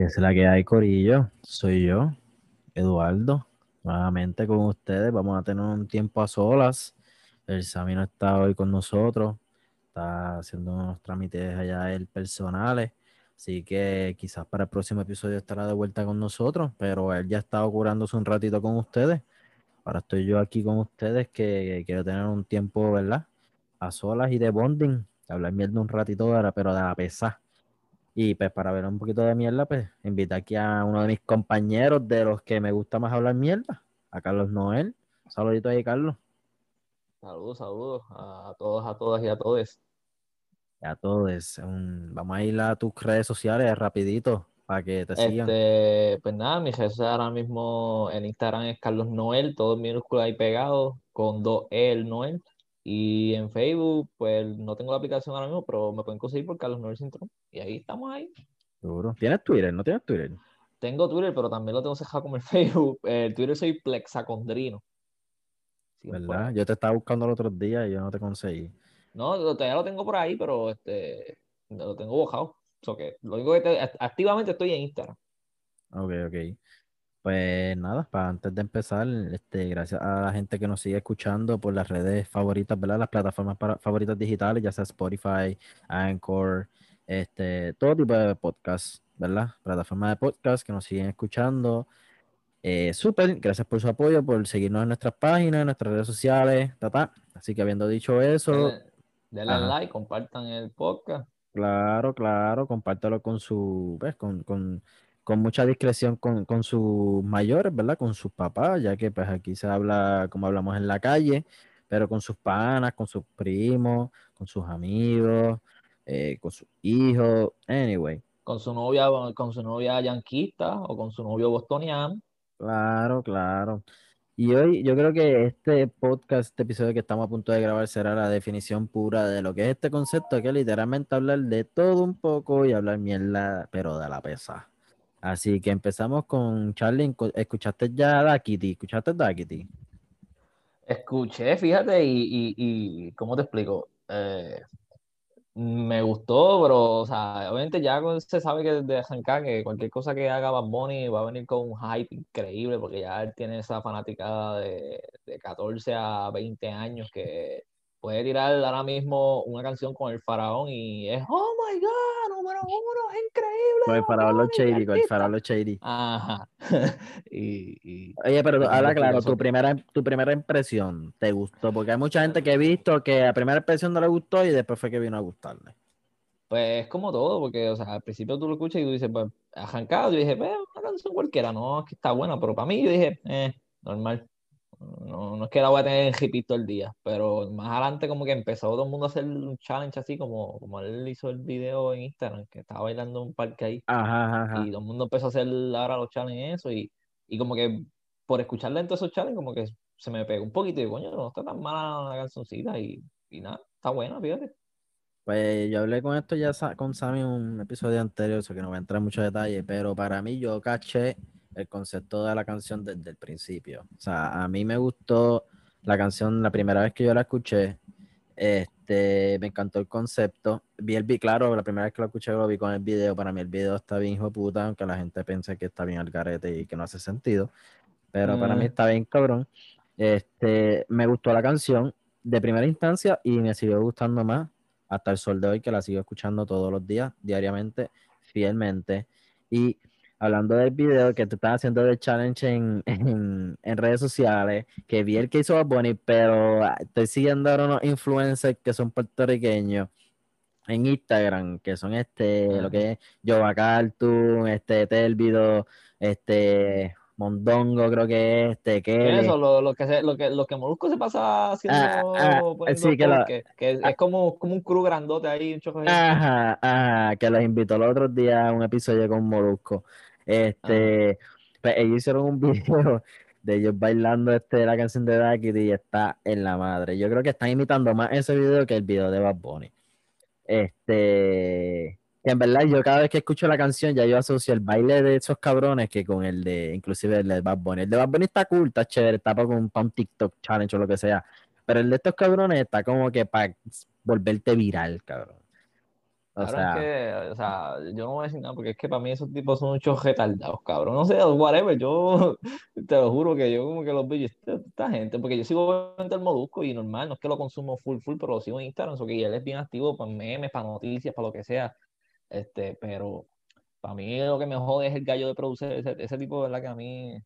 Que es la que hay, Corillo. Soy yo, Eduardo. Nuevamente con ustedes. Vamos a tener un tiempo a solas. El Sammy no está hoy con nosotros. Está haciendo unos trámites allá él personales. Así que quizás para el próximo episodio estará de vuelta con nosotros. Pero él ya está curándose un ratito con ustedes. Ahora estoy yo aquí con ustedes que quiero tener un tiempo, ¿verdad? A solas y de bonding. Hablar mierda un ratito, pero de la pesa. Y pues para ver un poquito de mierda, pues invito aquí a uno de mis compañeros de los que me gusta más hablar mierda, a Carlos Noel. saludito ahí, Carlos. Saludos, saludos a todos, a todas y a todos. A todos. vamos a ir a tus redes sociales rapidito para que te sigan. Este, pues nada, mi redes ahora mismo en Instagram es Carlos Noel, todo en minúscula ahí pegado, con dos E el Noel. Y en Facebook, pues no tengo la aplicación ahora mismo, pero me pueden conseguir por Carlos Noel. Y ahí estamos ahí. Seguro. ¿Tienes Twitter? ¿No tienes Twitter? Tengo Twitter, pero también lo tengo cerrado como el Facebook. El Twitter soy Plexacondrino. ¿Verdad? Yo te estaba buscando el otro día y yo no te conseguí. No, todavía lo tengo por ahí, pero este lo tengo bojado. O que lo único que activamente estoy en Instagram. Ok, ok. Pues nada, para antes de empezar, este, gracias a la gente que nos sigue escuchando por las redes favoritas, ¿verdad? Las plataformas favoritas digitales, ya sea Spotify, Anchor, este, todo tipo de podcast, ¿verdad? Plataformas de podcast que nos siguen escuchando. Eh, súper, gracias por su apoyo, por seguirnos en nuestras páginas, en nuestras redes sociales, ta, Así que habiendo dicho eso. Denle, like, compartan el podcast. Claro, claro, compártelo con su, ¿ves? Con, con con mucha discreción con, con, sus mayores, ¿verdad? Con sus papás, ya que pues aquí se habla como hablamos en la calle, pero con sus panas, con sus primos, con sus amigos, eh, con sus hijos, anyway. Con su novia, con su novia yanquista o con su novio bostoniano. Claro, claro. Y hoy yo creo que este podcast, este episodio que estamos a punto de grabar será la definición pura de lo que es este concepto, que es literalmente hablar de todo un poco y hablar mierda, pero de la pesa. Así que empezamos con Charlie. ¿Escuchaste ya Dakiti? ¿Escuchaste Dakiti? Escuché, fíjate, y, y, ¿cómo te explico? Eh, me gustó, pero, o sea, obviamente ya se sabe que desde arrancar que cualquier cosa que haga Bad Bunny va a venir con un hype increíble, porque ya él tiene esa fanaticada de, de 14 a 20 años que puede tirar ahora mismo una canción con el faraón y es oh my god, número uno, es increíble. Con el faraón los shady, con el faraón los shady. Ajá. y, Oye, pero ahora claro, tu primera, tu primera impresión, ¿te gustó? Porque hay mucha gente que he visto que a primera impresión no le gustó y después fue que vino a gustarle. Pues es como todo, porque, o sea, al principio tú lo escuchas y tú dices, pues, arrancado, yo dije, pues, una canción cualquiera, no, es que está buena, pero para mí yo dije, eh, normal. No, no es que la voy a tener en hippie todo el día, pero más adelante como que empezó todo el mundo a hacer un challenge así como, como él hizo el video en Instagram, que estaba bailando en un parque ahí. Y todo el mundo empezó a hacer ahora los challenges eso y, y como que por escucharle en todos esos challenges como que se me pegó un poquito y coño, no está tan mala la cancioncita y, y nada, está buena, fíjate. Pues yo hablé con esto ya con Sammy un episodio anterior, eso que no voy a entrar en mucho detalle, pero para mí yo caché el concepto de la canción desde el principio. O sea, a mí me gustó la canción la primera vez que yo la escuché. Este, me encantó el concepto. Vi el video, claro, la primera vez que lo escuché lo vi con el video. Para mí el video está bien hijo puta, aunque la gente piense que está bien al garete y que no hace sentido. Pero para mí mm. está bien cabrón. Este, me gustó la canción de primera instancia y me siguió gustando más hasta el sol de hoy, que la sigo escuchando todos los días, diariamente, fielmente. Y hablando del video que tú estás haciendo de challenge en, en, redes sociales, que vi el que hizo Bonnie, pero ah, estoy siguiendo ahora unos influencers que son puertorriqueños en Instagram, que son este, lo que es Jova Cartoon, este Telvido, este Mondongo creo que es, este, que eso, lo, lo, que se, lo que lo que Molusco se pasa haciendo ah, ah, sí, que, que, es como, como un crew grandote ahí, un choco Ajá, ajá, que los invitó el otro día a un episodio con Molusco. Este, pues ellos hicieron un video de ellos bailando este, la canción de Dakity y está en la madre. Yo creo que están imitando más ese video que el video de Bad Bunny. Este, en verdad yo cada vez que escucho la canción ya yo asocio el baile de esos cabrones que con el de, inclusive el de Bad Bunny. El de Bad Bunny está cool, chévere, está para un, para un TikTok challenge o lo que sea. Pero el de estos cabrones está como que para volverte viral, cabrón. O Claro, es sea, que, o sea, yo no voy a decir nada porque es que para mí esos tipos son muchos retardados, cabrón. No sé, whatever, yo te lo juro que yo como que los veo y esta, esta gente, porque yo sigo viendo el Molusco y normal, no es que lo consumo full, full, pero lo sigo en Instagram, eso que él es bien activo para memes, para noticias, para lo que sea. Este, pero para mí lo que me jode es el gallo de producir, ese, ese tipo, ¿verdad? Que a mí,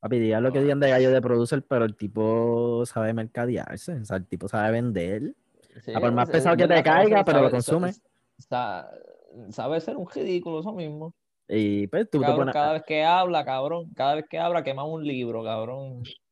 papi, digan lo que digan de gallo de producer, pero el tipo sabe mercadearse, o sea, el tipo sabe vender. sí, A por más es, pesado es que te caiga, pero lo sabe, consume. Sa- sabe ser un ridículo, eso mismo. Y pues tú te Cabrón, pones. cada vez que habla, cabrón, cada vez que habla quema un libro, cabrón.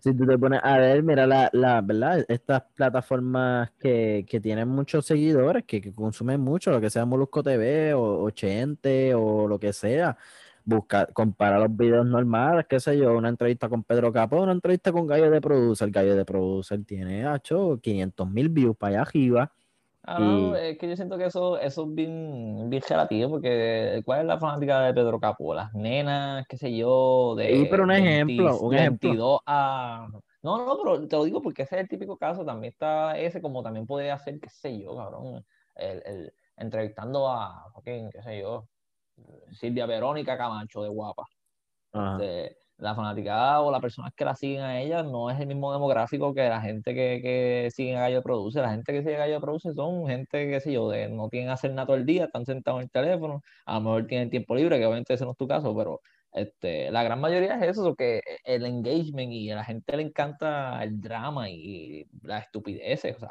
Si tú te pones a ver, mira la, la ¿verdad? Estas plataformas que, que tienen muchos seguidores, que, que consumen mucho, lo que sea Molusco TV o, o Chente o lo que sea, busca, compara los videos normales, qué sé yo, una entrevista con Pedro Capó, una entrevista con Gallo de Producer, Gallo de Producer tiene, hecho 500 mil views para allá arriba Ah, no, y, es que yo siento que eso, eso es bien, bien relativo, porque ¿cuál es la fanática de Pedro Capó? Las nenas, qué sé yo, y pero de un 20 ejemplo, un de ejemplo, 22 a... No, no, pero te lo digo porque ese es el típico caso, también está ese, como también podría ser, qué sé yo, cabrón, el, el- entrevistando a, qué sé yo, Silvia Verónica Camacho de Guapa. Ajá. Este, la fanaticada o las personas que la siguen a ella no es el mismo demográfico que la gente que, que sigue a Gallo Produce. La gente que sigue a Gallo Produce son gente, qué sé yo, de no tienen hacer nada todo el día, están sentados en el teléfono, a lo mejor tienen tiempo libre, que obviamente ese no es tu caso, pero este, la gran mayoría es eso, que el engagement y a la gente le encanta el drama y las estupideces, o sea,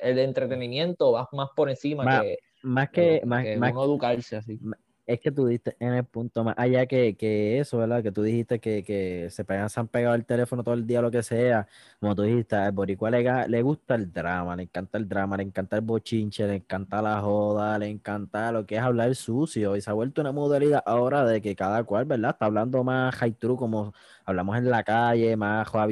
el entretenimiento va más por encima Más, que, más que, que, más, que más uno educarse así. Es que tú diste en el punto más allá que, que eso, ¿verdad? Que tú dijiste que, que se pegan, se han pegado el teléfono todo el día, lo que sea. Como tú dijiste, al boricua le, le gusta el drama, le encanta el drama, le encanta el bochinche, le encanta la joda, le encanta lo que es hablar sucio. Y se ha vuelto una modalidad ahora de que cada cual, ¿verdad? Está hablando más high true, como hablamos en la calle, más joda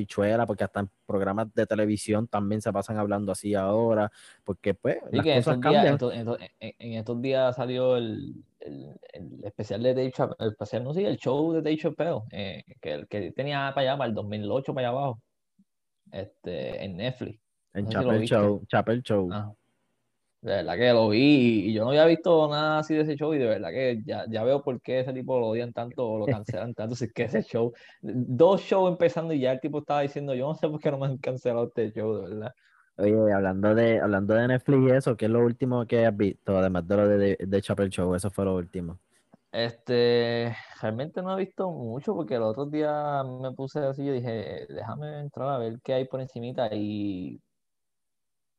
porque hasta en programas de televisión también se pasan hablando así ahora, porque pues Sí, las que cosas estos cambian. en, to- en to- en- en estos días salió el, el, el especial de Dave Chappelle, el especial, no sé, el show de Dave Chappelle, eh, que, que tenía para allá, para el 2008, para allá abajo, este, en Netflix. En No si. Show, Chapel Show. De verdad que lo vi y, y yo no había visto nada así de ese show y de verdad que ya, ya veo por qué ese tipo lo odian tanto o lo cancelan tanto. Si es que ese show, dos shows empezando y ya el tipo estaba diciendo, yo no sé por qué no me han cancelado este show, de verdad. Oye, hablando de, hablando de Netflix y eso, ¿qué es lo último que has visto? Además de lo de, de, Chapel Show, eso fue lo último. Este, realmente no he visto mucho porque el otro día me puse así, yo dije, déjame entrar a ver qué hay por encimita y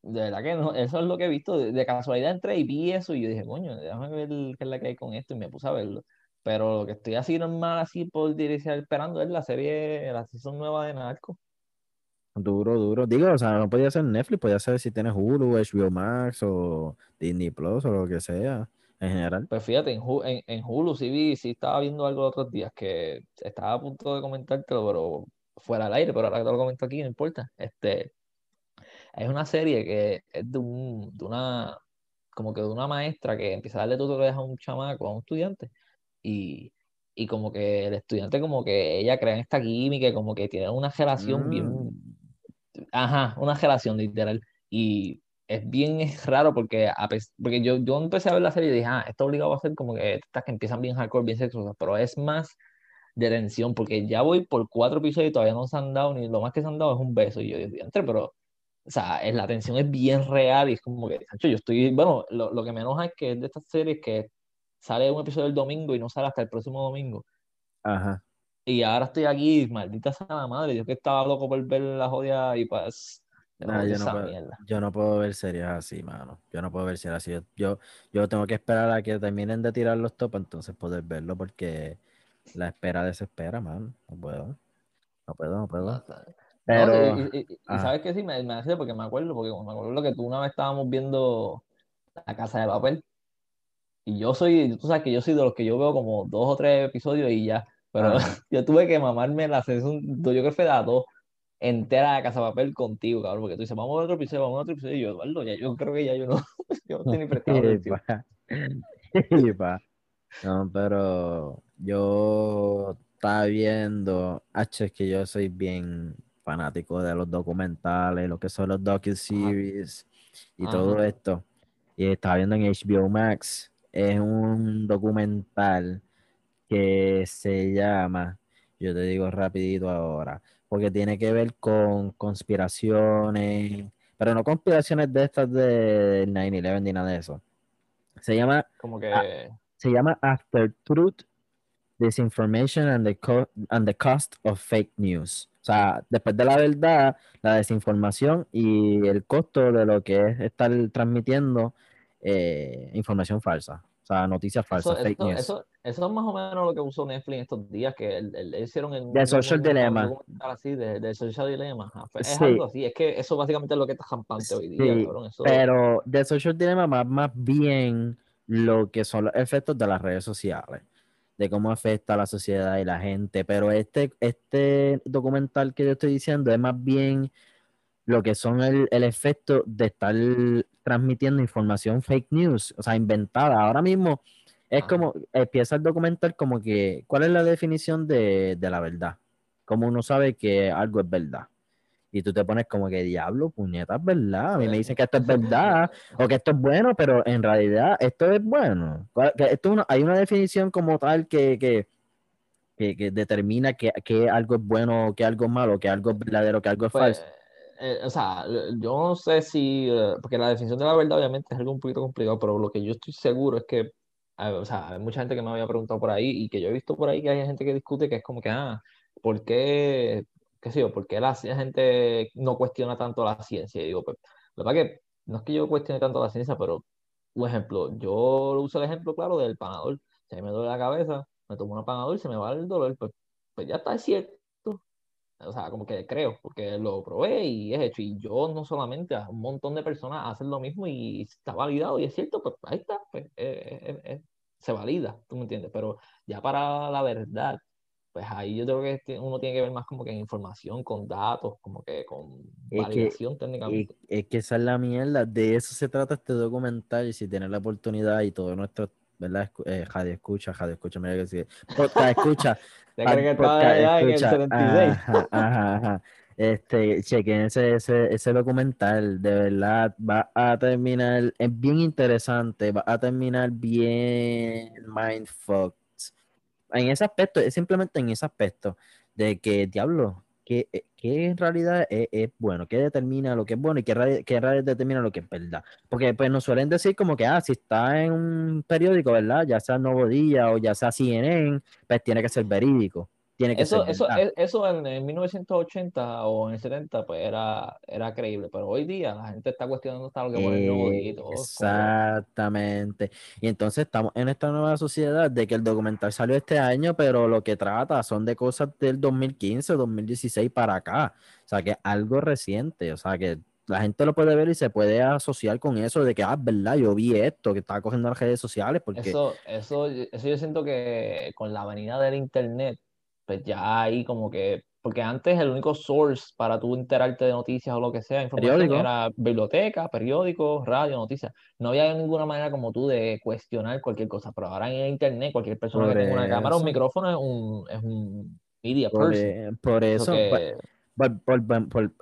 de verdad que no, eso es lo que he visto, de, de casualidad entré y vi eso y yo dije, coño, déjame ver qué es la que hay con esto y me puse a verlo. Pero lo que estoy así normal, así por dirección esperando es la serie, la season nueva de Narco. Duro, duro. Digo, o sea, no podía ser Netflix, podía ser si tienes Hulu, HBO Max o Disney Plus o lo que sea, en general. Pues fíjate, en, en, en Hulu sí vi, sí estaba viendo algo los otros días que estaba a punto de comentártelo, pero fuera al aire, pero ahora que te lo comento aquí, no importa. Este, Es una serie que es de, un, de una, como que de una maestra que empieza a darle tutorías a un chamaco, a un estudiante, y, y como que el estudiante como que ella crea esta química, como que tiene una relación bien, Mm, ajá, una relación literal, y es bien es raro porque, a porque yo, yo empecé a ver la serie y dije, ah, esto obligado a ser como que estas que empiezan bien hardcore, bien sexosas, pero es más de tensión, porque ya voy por cuatro episodios y todavía no se han dado, ni lo más que se han dado es un beso, y yo digo, "Diantre, pero o sea, la tensión es bien real y es como que, Sancho, yo estoy, bueno, lo, lo que me enoja es que es de estas series que sale un episodio el domingo y no sale hasta el próximo domingo. ajá. Y ahora estoy aquí, maldita sea la madre, yo que estaba loco por ver la jodia y pues, Nah, yo no puedo, yo no puedo ver series así, mano. Yo no puedo ver series así. Yo, yo tengo que esperar a que terminen de tirar los top, entonces poder verlo, porque la espera desespera, mano. No puedo, no puedo, No, puedo. O sea, no, Pero, y, y- y- ajá. sabes que sí, me, me hace porque me acuerdo, porque me acuerdo que tú una vez estábamos viendo La Casa de Papel y yo soy, tú sabes que yo soy de los que yo veo como dos o tres episodios y ya, pero Ajá. yo tuve que mamarme la sesión, yo creo que fue las dos entera de Casa de Papel contigo, cabrón, porque tú dices, vamos a otro episodio, vamos a otro episodio, y yo, Eduardo, ya, yo creo que ya yo no, yo no estoy ni epa. No, pero yo estaba viendo, H, es que yo soy bien fanático de los documentales, lo que son los docu-series. y todo esto. Y estaba viendo en HBO Max. Es un documental que se llama, yo te digo rapidito ahora, porque tiene que ver con conspiraciones, pero no conspiraciones de estas de 9-11 ni nada de eso. Se llama, como que... se llama After Truth, Disinformation and the, and the Cost of Fake News. O sea, después de la verdad, la desinformación y el costo de lo que es estar transmitiendo eh, información falsa. O sea, noticias falsas, eso, fake news. Eso, eso, es más o menos lo que usó Netflix estos días, que el, hicieron el... De Social Dilemma. Así, de, de, Social Dilemma. Es algo así, es que eso básicamente es lo que está jampante hoy día, cabrón. Pero de Social Dilemma más, más bien lo que son los efectos de las redes sociales de cómo afecta a la sociedad y la gente. Pero este, este documental que yo estoy diciendo es más bien lo que son el, el efecto de estar transmitiendo información fake news, o sea, inventada. Ahora mismo es como, empieza el documental como que, ¿cuál es la definición de, de la verdad? Como uno sabe que algo es verdad y tú te pones como que diablo, puñetas, ¿verdad? A mí me dicen que esto es verdad o que esto es bueno, pero en realidad esto es bueno. Esto hay una definición como tal que, que, que, determina que, que, algo es bueno, que algo es malo, que algo es verdadero, que algo es pues, falso. Eh, o sea, yo no sé si, eh, porque la definición de la verdad obviamente es algo un poquito complicado, pero lo que yo estoy seguro es que, o sea, hay mucha gente que me había preguntado por ahí y que yo he visto por ahí que hay gente que discute que es como que, ah, ¿por qué qué sé yo, ¿por qué la gente no cuestiona tanto la ciencia? Y digo, pues, la verdad que no es que yo cuestione tanto la ciencia, pero, por ejemplo, yo uso el ejemplo claro del panador. Si me duele la cabeza, me tomo una panador se me va el dolor, pues, pues ya está, es cierto. O sea, como que creo, porque lo probé y es hecho. Y yo no solamente, a un montón de personas hacen lo mismo y está validado y es cierto, pues ahí está, pues, eh, eh, eh, se valida, tú me entiendes. Pero ya para la verdad, pues ahí yo creo que uno tiene que ver más como que en información, con datos, como que con validación técnicamente. Es, que esa es la mierda, de eso se trata este documental y si tienes la oportunidad y todo nuestro, ¿verdad? Eh, Jadio escucha, Jadio escucha, mira que sí. Podcast escucha. ¿Te crees que estaba allá en el 76? Ajá, ajá, ajá. Este, chequen ese, ese, ese documental, de verdad, va a terminar, es bien interesante, va a terminar bien mindfuck en ese aspecto, es simplemente en ese aspecto de que, diablo, que, eh, en realidad es, bueno, qué determina lo que es bueno y qué, realidad determina lo que es verdad. Porque pues nos suelen decir como que, ah, si está en un periódico, ¿verdad? Ya sea Nuevo Día o ya sea CNN, pues tiene que ser verídico eso, eso, eso en, 1980 o en el 70 pues era, era creíble, pero hoy día la gente está cuestionando hasta lo que pone el nuevo Exactamente. Y entonces estamos en esta nueva sociedad de que el documental salió este año, pero lo que trata son de cosas del 2015, 2016 para acá. O sea, que algo reciente. O sea, que la gente lo puede ver y se puede asociar con eso de que, ah, verdad, yo vi esto, que estaba cogiendo las redes sociales. Porque... Eso, eso, eso yo siento que con la venida del Internet pues ya ahí como que, porque antes el único source para tú enterarte de noticias o lo que sea, información era biblioteca, periódicos, radio, noticias. No había ninguna manera como tú de cuestionar cualquier cosa, pero ahora en internet cualquier persona que tenga una cámara o un micrófono es un, es un media por, person. E, por eso,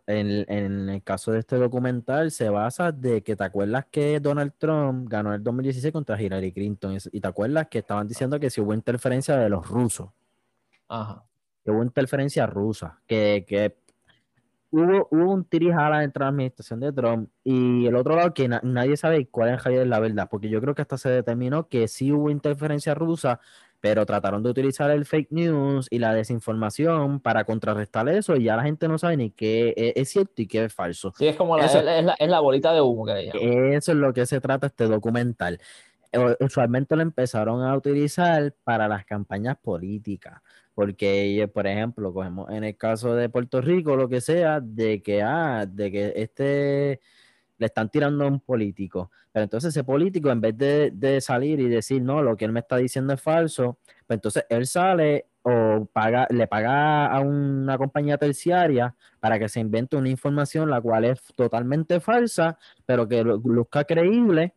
en, el caso de este documental se basa de que te acuerdas que Donald Trump ganó el 2016 contra Hillary Clinton y te acuerdas que estaban diciendo que si hubo interferencia de los rusos. Ajá. Que hubo interferencia rusa, que, que hubo, hubo un tirijala dentro de la administración de Trump y el otro lado que nadie sabe cuál es la verdad, porque yo creo que hasta se determinó que sí hubo interferencia rusa, pero trataron de utilizar el fake news y la desinformación para contrarrestar eso y ya la gente no sabe ni qué es, cierto y qué es falso. Sí, es como la, es, la, bolita de humo que Eso es lo que se trata este documental. Usualmente lo empezaron a utilizar para las campañas políticas porque, por ejemplo, cogemos en el caso de Puerto Rico, lo que sea, de que, ah, de que este le están tirando a un político. Pero entonces ese político, en vez de, salir y decir, no, lo que él me está diciendo es falso, pues entonces él sale o paga, le paga a una compañía terciaria para que se invente una información la cual es totalmente falsa, pero que luzca creíble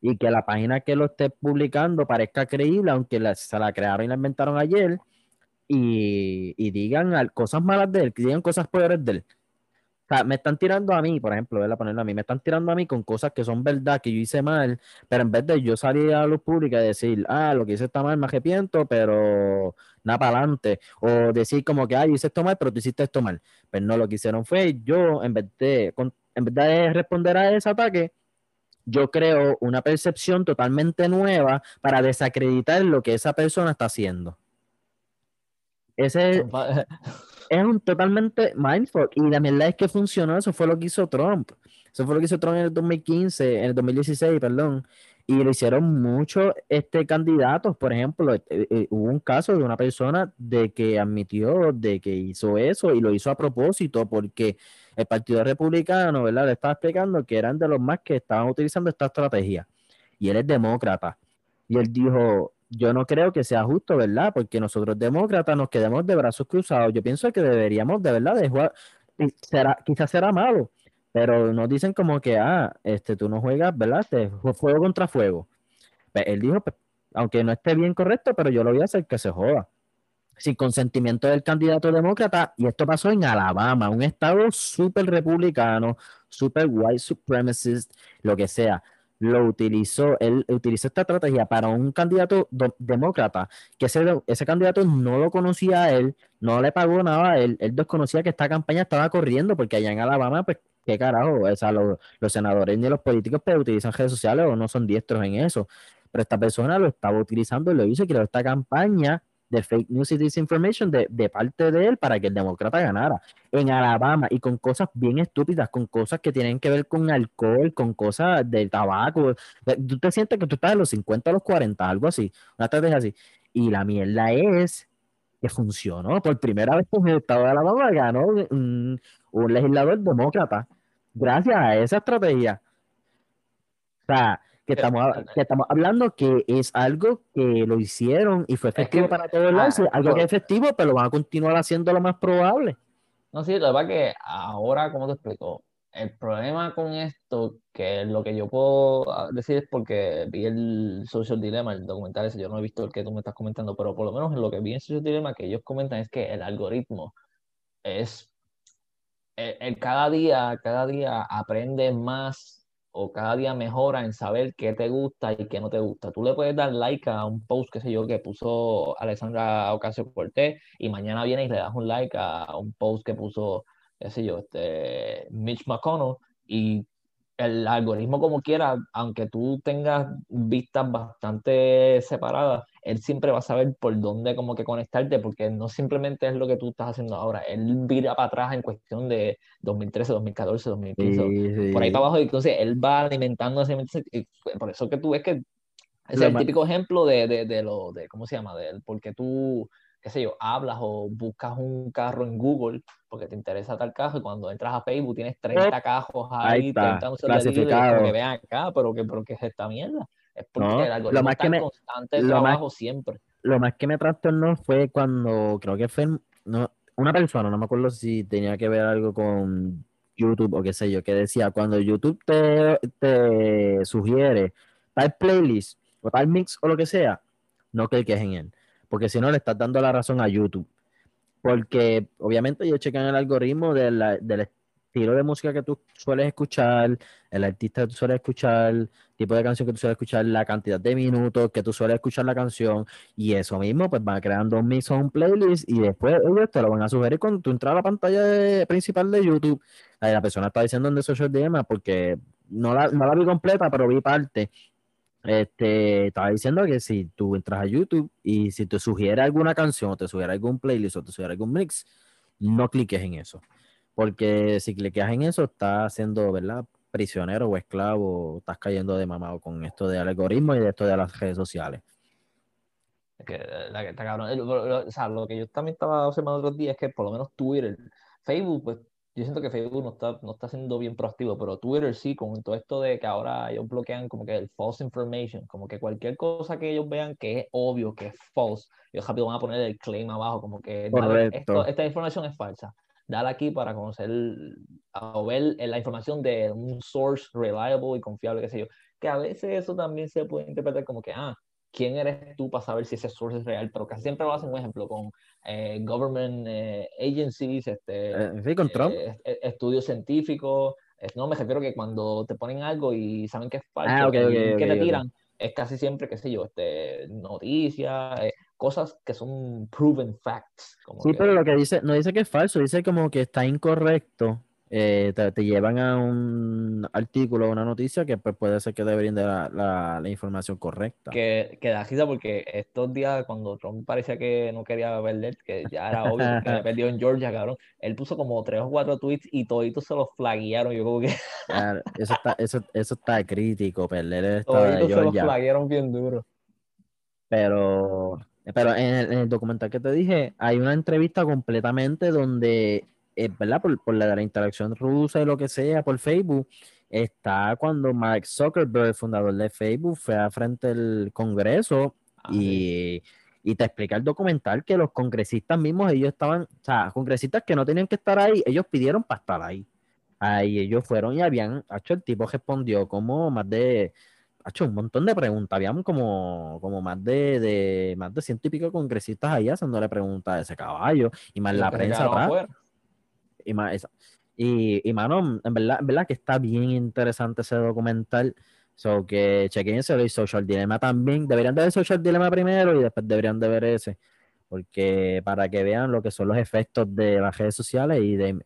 y que la página que lo esté publicando parezca creíble, aunque se la crearon y la inventaron ayer, y, digan cosas malas de él, digan cosas peores de él. O sea, me están tirando a mí, por ejemplo, a ponerlo a mí, me están tirando a mí con cosas que son verdad, que yo hice mal, pero en vez de yo salir a luz pública y decir, ah, lo que hice está mal, me arrepiento, pero nada para adelante, o decir como que, ah, yo hice esto mal, pero tú hiciste esto mal. Pero no, lo que hicieron fue yo, en vez de, en vez de responder a ese ataque, yo creo una percepción totalmente nueva para desacreditar lo que esa persona está haciendo. Ese es un totalmente mindfuck. Y la verdad es que funcionó. Eso fue lo que hizo Trump. Eso fue lo que hizo Trump en el 2015, en el 2016, perdón. Y lo hicieron muchos este, candidatos. Por ejemplo, eh, eh, hubo un caso de una persona de que admitió de que hizo eso y lo hizo a propósito porque el Partido Republicano, ¿verdad? Le estaba explicando que eran de los más que estaban utilizando esta estrategia. Y él es demócrata. Y él dijo, yo no creo que sea justo, ¿verdad? Porque nosotros demócratas nos quedemos de brazos cruzados. Yo pienso que deberíamos de verdad de jugar, será, quizás será malo, pero nos dicen como que, ah, este, tú no juegas, ¿verdad? Este, fuego contra fuego. Pues, él dijo, pues, aunque no esté bien correcto, pero yo lo voy a hacer que se joda. Sin consentimiento del candidato demócrata, y esto pasó en Alabama, un estado súper republicano, súper white supremacist, lo que sea lo utilizó, él utilizó esta estrategia para un candidato demócrata, que ese, ese candidato no lo conocía a él, no le pagó nada a él, él desconocía que esta campaña estaba corriendo, porque allá en Alabama, pues, qué carajo, o sea, los, los senadores ni los políticos pues, utilizan redes sociales o no son diestros en eso, pero esta persona lo estaba utilizando y lo hizo y creó esta campaña de fake news y disinformation de, de parte de él para que el demócrata ganara. En Alabama y con cosas bien estúpidas, con cosas que tienen que ver con alcohol, con cosas del tabaco. Tú te sientes que tú estás en los 50 a los 40, algo así, una estrategia así. Y la mierda es que funcionó. Por primera vez en el estado de Alabama ganó un, un legislador demócrata gracias a esa estrategia. O sea, que estamos, que estamos hablando que es algo que lo hicieron y fue efectivo para todo el mundo, algo que es efectivo, pero lo van a continuar haciendo lo más probable. No, sí, la verdad que ahora, como te explico, el problema con esto, que lo que yo puedo ah, decir es porque vi el Social Dilemma, el documental ese, yo no he visto el que tú me estás comentando, pero por lo menos en lo que vi en Social Dilemma que ellos comentan es que el algoritmo es, el cada día, cada día aprende más o cada día mejora en saber qué te gusta y qué no te gusta. Tú le puedes dar like a un post, qué sé yo, que puso Alexandra Ocasio Cortés y mañana viene y le das un like a un post que puso, qué sé yo, este Mitch McConnell y el algoritmo como quiera, aunque tú tengas vistas bastante separadas, él siempre va a saber por dónde como que conectarte, porque no simplemente es lo que tú estás haciendo ahora, él vira para atrás en cuestión de 2013, 2014, 2015, por ahí para abajo, entonces él va alimentando ese, por eso que tú ves que es el típico ejemplo de, de, de, lo, de, ¿cómo se llama? De porque tú qué sé yo, hablas o buscas un carro en Google porque te interesa tal carro y cuando entras a Facebook tienes 30 cajos ahí, 30 clasificados. que vean acá, pero que, pero es esta mierda. Es porque el algoritmo está en constante trabajo siempre. Lo más que me trastornó fue cuando, creo que fue no, una persona, no me acuerdo si tenía que ver algo con YouTube o qué sé yo, que decía, cuando YouTube te, te sugiere tal playlist o tal mix o lo que sea, no cliques en él porque si no le estás dando la razón a YouTube. Porque obviamente ellos checan el algoritmo del estilo de música que tú sueles escuchar, el artista que tú sueles escuchar, tipo de canción que tú sueles escuchar, la cantidad de minutos que tú sueles escuchar la canción, y eso mismo, pues va creando un mix o playlist, y después ellos te lo van a sugerir cuando tú entras a la pantalla principal de YouTube. La persona está diciendo en The Social DM porque no la, no la vi completa, pero vi parte este, estaba diciendo que si tú entras a YouTube y si te sugiere alguna canción o te sugiere algún playlist o te sugiere algún mix, no cliques en eso. Porque si cliques en eso, estás siendo, ¿verdad? Prisionero o esclavo, estás cayendo de mamado con esto de algoritmo y de esto de las redes sociales. que, la que está cabrón. o sea, lo que yo también estaba observando otros días es que por lo menos Twitter, Facebook, pues yo siento que Facebook no está, no está siendo bien proactivo, pero Twitter sí, con todo esto de que ahora ellos bloquean como que el false information, como que cualquier cosa que ellos vean que es obvio, que es false, ellos rápido van a poner el claim abajo, como que esta información es falsa. Dale aquí para conocer o ver la información de un source reliable y confiable, qué sé yo. Que a veces eso también se puede interpretar como que, ah, quién eres tú para saber si ese source es real, pero casi siempre lo hacen, un ejemplo, con eh, government eh, agencies, este, sí, con Trump. estudios científicos. no, me refiero que cuando te ponen algo y saben que es falso, ah, que te tiran, es casi siempre, qué sé yo, este, noticias, cosas que son proven facts. sí, pero lo que dice, no dice que es falso, dice como que está incorrecto eh, te, llevan a un artículo o una noticia que pues, puede ser que deberían de la, la, información correcta. Que, que da risa porque estos días, cuando Trump parecía que no quería perder, que ya era obvio que había perdido en Georgia, cabrón, él puso como tres o cuatro tweets y toditos se los flaguearon. Yo como que. eso, está, eso, eso está crítico, perder el estado de Georgia. se los flaguearon bien duro. Pero. Pero en el, en el documental que te dije, hay una entrevista completamente donde eh, ¿verdad? Por, la, la, interacción rusa y lo que sea, por Facebook, está cuando Mark Zuckerberg, fundador de Facebook, fue a frente del Congreso ah, y, te explica el documental que los congresistas mismos, ellos estaban, o sea, congresistas que no tenían que estar ahí, ellos pidieron para estar ahí. Ahí ellos fueron y habían, hecho el tipo respondió como más de, ha hecho un montón de preguntas, habían como, como más de, de, más de ciento y pico congresistas ahí haciéndole preguntas a ese caballo y más la prensa atrás. Y, más, y, y mano, en verdad, en verdad que está bien interesante ese documental. So que chequense y Social Dilemma también. Deberían de ver Social Dilemma primero y después deberían de ver ese. Porque para que vean lo que son los efectos de las redes sociales y de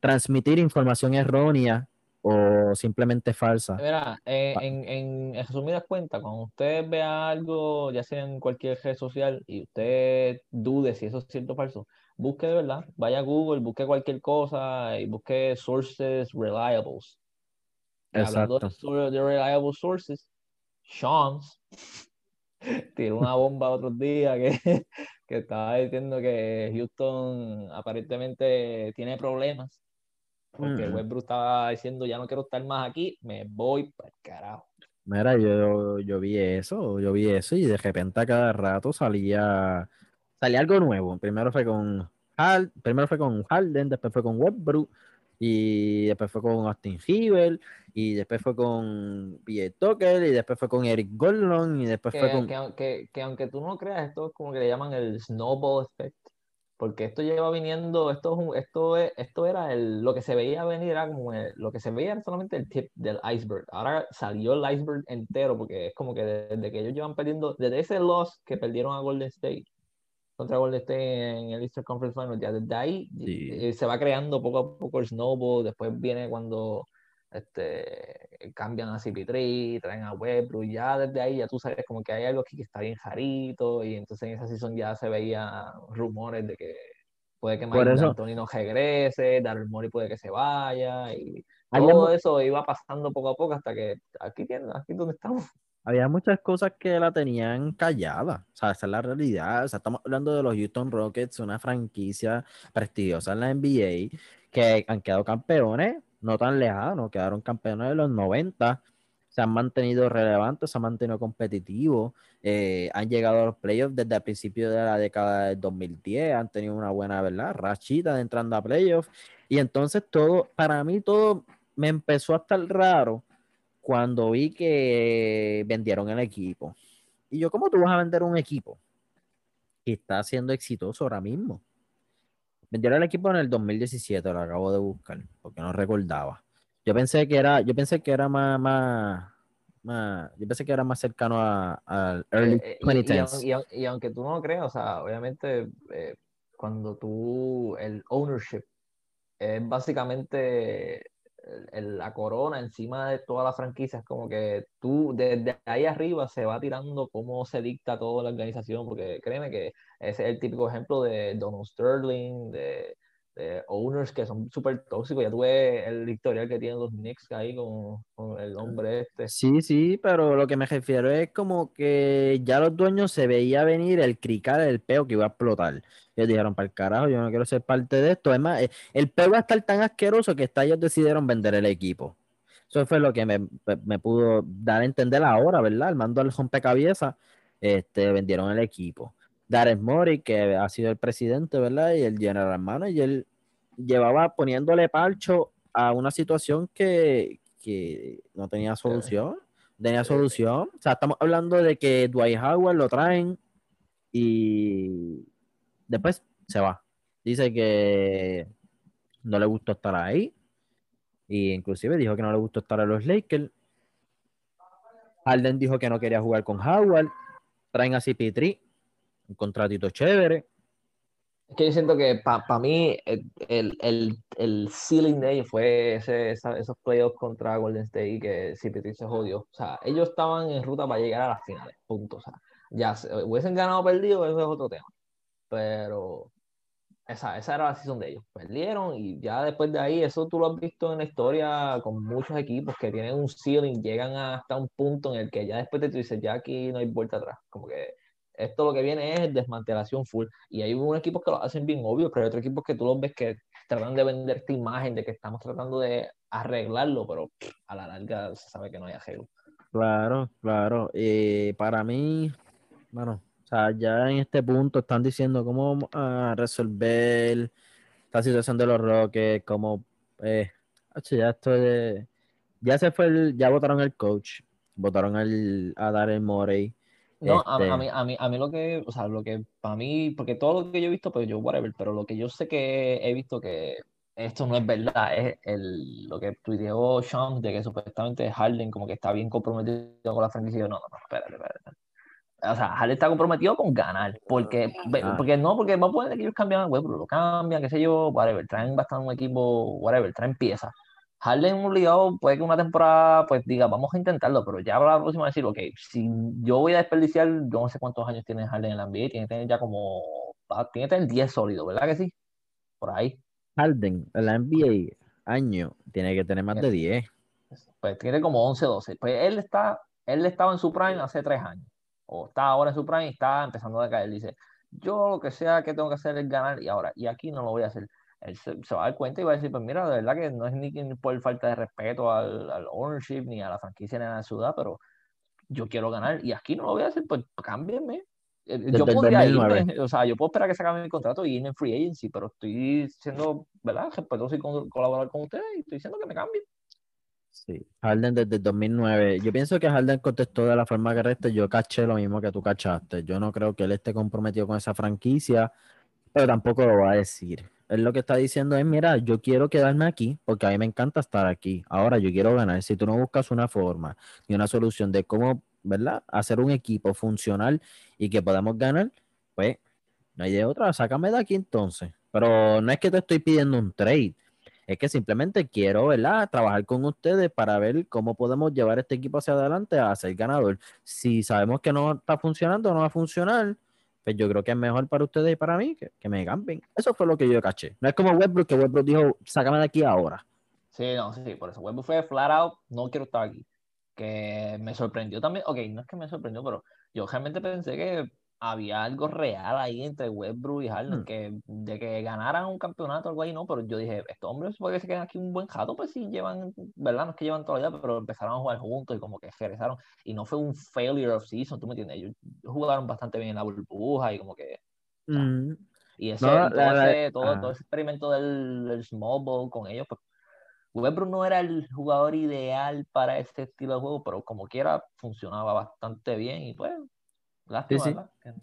transmitir información errónea o simplemente falsa. Mira, en, en, en, resumidas cuentas, cuando usted vea algo, ya sea en cualquier red social, y usted dude si eso es cierto o falso, busque de verdad, vaya a Google, busque cualquier cosa y busque sources reliables. Hablando de, reliable sources, Sean's tiró una bomba otros días que, que estaba diciendo que Houston aparentemente tiene problemas. Porque mm. Westbrook estaba diciendo, ya no quiero estar más aquí, me voy para el carajo. Mira, yo, yo vi eso, yo vi eso y de repente a cada rato salía salía algo nuevo. Primero fue con primero fue con Harden, después fue con Westbrook y después fue con Austin Hibel y después fue con PJ Tucker y después fue con Eric Gordon y después fue con que, que, aunque tú no creas esto es como que le llaman el snowball effect porque esto lleva viniendo esto esto esto era el, lo que se veía venir era como lo que se veía era solamente el tip del iceberg ahora salió el iceberg entero porque es como que desde que ellos llevan perdiendo desde ese loss que perdieron a Golden State contra Golden State en el Eastern Conference Final. Ya desde ahí eh, se va creando poco a poco el snowball. Después viene cuando este, cambian a CP3, traen a Westbrook. Ya desde ahí ya tú sabes como que hay algo aquí que está bien jarito. Y entonces en esa season ya se veía rumores de que puede que Mike Anthony no regrese, Daryl Morey puede que se vaya. Y todo eso iba pasando poco a poco hasta que aquí, aquí donde estamos había muchas cosas que la tenían callada. O sea, esa es la realidad. O sea, estamos hablando de los Houston Rockets, una franquicia prestigiosa en la NBA, que han quedado campeones, no tan lejanos, quedaron campeones de los 90. Se han mantenido relevantes, se han mantenido competitivos, eh, han llegado a los playoffs desde el principio de la década del 2010, han tenido una buena, ¿verdad? Rachita de entrando a playoffs. Y entonces todo, para mí todo me empezó a estar raro cuando vi que vendieron el equipo. Y yo, ¿cómo tú vas a vender un equipo que está siendo exitoso ahora mismo? Vendieron el equipo en el 2017, lo acabo de buscar, porque no recordaba. Yo pensé que era, yo pensé que era más, más, yo pensé que era más cercano al early 2010. Eh, eh, y, aunque tú no lo creas, o sea, obviamente eh, cuando tú, el ownership es básicamente la corona encima de toda la franquicia. Es como que tú, desde ahí arriba, se va tirando cómo se dicta toda la organización, porque créeme que ese es el típico ejemplo de Donald Sterling, de, owners que son súper tóxicos. Ya tuve el historial que tienen los Knicks ahí con, con, el hombre este. Sí, sí, pero lo que me refiero es como que ya los dueños se veía venir el cricar, el peo que iba a explotar. Ellos dijeron, para el carajo, yo no quiero ser parte de esto. Además, eh, el peo va a estar tan asqueroso que hasta ellos decidieron vender el equipo. Eso fue lo que me, me pudo dar a entender ahora, ¿verdad? El mando al rompecabezas, este, vendieron el equipo. Darren Mori, que ha sido el presidente, ¿verdad? Y el general manager llevaba poniéndole parcho a una situación que, que no tenía solución. tenía solución. O sea, estamos hablando de que Dwight Howard lo traen y después se va. Dice que no le gustó estar ahí. Y inclusive dijo que no le gustó estar a los Lakers. Harden dijo que no quería jugar con Howard. Traen a CP3, un contratito chévere. Es que yo siento que para mí el, el, el, ceiling de ellos fue ese, esos playoffs contra Golden State que CP3 se jodió. O sea, ellos estaban en ruta para llegar a las finales, punto. O sea, ya hubiesen ganado o perdido, eso es otro tema. Pero esa, esa era la season de ellos. Perdieron y ya después de ahí, eso tú lo has visto en la historia con muchos equipos que tienen un ceiling, llegan hasta un punto en el que ya después de tú dices, ya aquí no hay vuelta atrás. Como que esto lo que viene es desmantelación full. Y hay unos equipos que lo hacen bien obvio, pero hay otros equipos que tú los ves que tratan de vender esta imagen de que estamos tratando de arreglarlo, pero a la larga se sabe que no hay arreglo. Claro, claro. Y para mí, bueno, o sea, ya en este punto están diciendo cómo vamos a resolver la situación de los Rockets, cómo, eh, ya esto ya se fue, el, ya votaron el coach, votaron el, a Darren Morey. No, a, este mí, a, mí, a mí lo que, o sea, lo que para mí, porque todo lo que yo he visto, pues yo, whatever, pero lo que yo sé que he visto que esto no es verdad, es el, lo que tuiteó Sean de que supuestamente Harden como que está bien comprometido con la franquicia. No, no, no, espérate, espérate o sea, Harden está comprometido con ganar, porque, ah. porque no, porque va a poner que ellos cambian web, lo cambian, qué sé yo, whatever, traen bastante un equipo, whatever, traen piezas. Harden obligado, puede que una temporada, pues diga, vamos a intentarlo, pero ya para la próxima decir, ok, si yo voy a desperdiciar, yo no sé cuántos años tiene Harden en la NBA, tiene que tener ya como, tiene que tener 10 sólidos, ¿verdad que sí? Por ahí. Harden, en la NBA, año, tiene que tener más de 10. Pues tiene como 11, 12. Pues él está, él estaba en su prime hace 3 años o está ahora en su prime y está empezando a caer. Dice, yo lo que sea que tengo que hacer es ganar y ahora, y aquí no lo voy a hacer. Él se, va a dar cuenta y va a decir, pues mira, de verdad que no es ni por falta de respeto al, al ownership ni a la franquicia ni a la ciudad, pero yo quiero ganar y aquí no lo voy a hacer, pues cámbienme. Eh, yo podría irme, o sea, yo puedo esperar que se acabe mi contrato y irme en free agency, pero estoy siendo, ¿verdad? Respetuoso y colaborar con ustedes y estoy diciendo que me cambien. Sí, Harden desde el 2009. Yo pienso que Harden contestó de la forma correcta. Yo caché lo mismo que tú cachaste. Yo no creo que él esté comprometido con esa franquicia, pero tampoco lo va a decir. Él lo que está diciendo es, mira, yo quiero quedarme aquí porque a mí me encanta estar aquí. Ahora yo quiero ganar. Si tú no buscas una forma y una solución de cómo, ¿verdad? Hacer un equipo funcional y que podamos ganar, pues no hay de otra. Sácame de aquí entonces. Pero no es que te estoy pidiendo un trade es que simplemente quiero, ¿verdad? Trabajar con ustedes para ver cómo podemos llevar este equipo hacia adelante a ser ganador. Si sabemos que no está funcionando, no va a funcionar, pues yo creo que es mejor para ustedes y para mí que, que me cambien. Eso fue lo que yo caché. No es como Westbrook, que Westbrook dijo, sácame de aquí ahora. Sí, no, sí, por eso Westbrook fue flat out, no quiero estar aquí. Que me sorprendió también, ok, no es que me sorprendió, pero yo realmente pensé que había algo real ahí entre Westbrook y Harden, hmm. que de que ganaran un campeonato o algo ahí, no, pero yo dije, estos hombres puede que se queden aquí un buen jato, pues sí llevan, ¿verdad? No es que llevan toda la vida, pero empezaron a jugar juntos y como que regresaron, y no fue un failure of season, ¿tú me entiendes? Ellos jugaron bastante bien en la burbuja y como que... Hmm. Y ese, todo, ese, experimento del, small ball con ellos, pues Westbrook no era el jugador ideal para este estilo de juego, pero como quiera funcionaba bastante bien y pues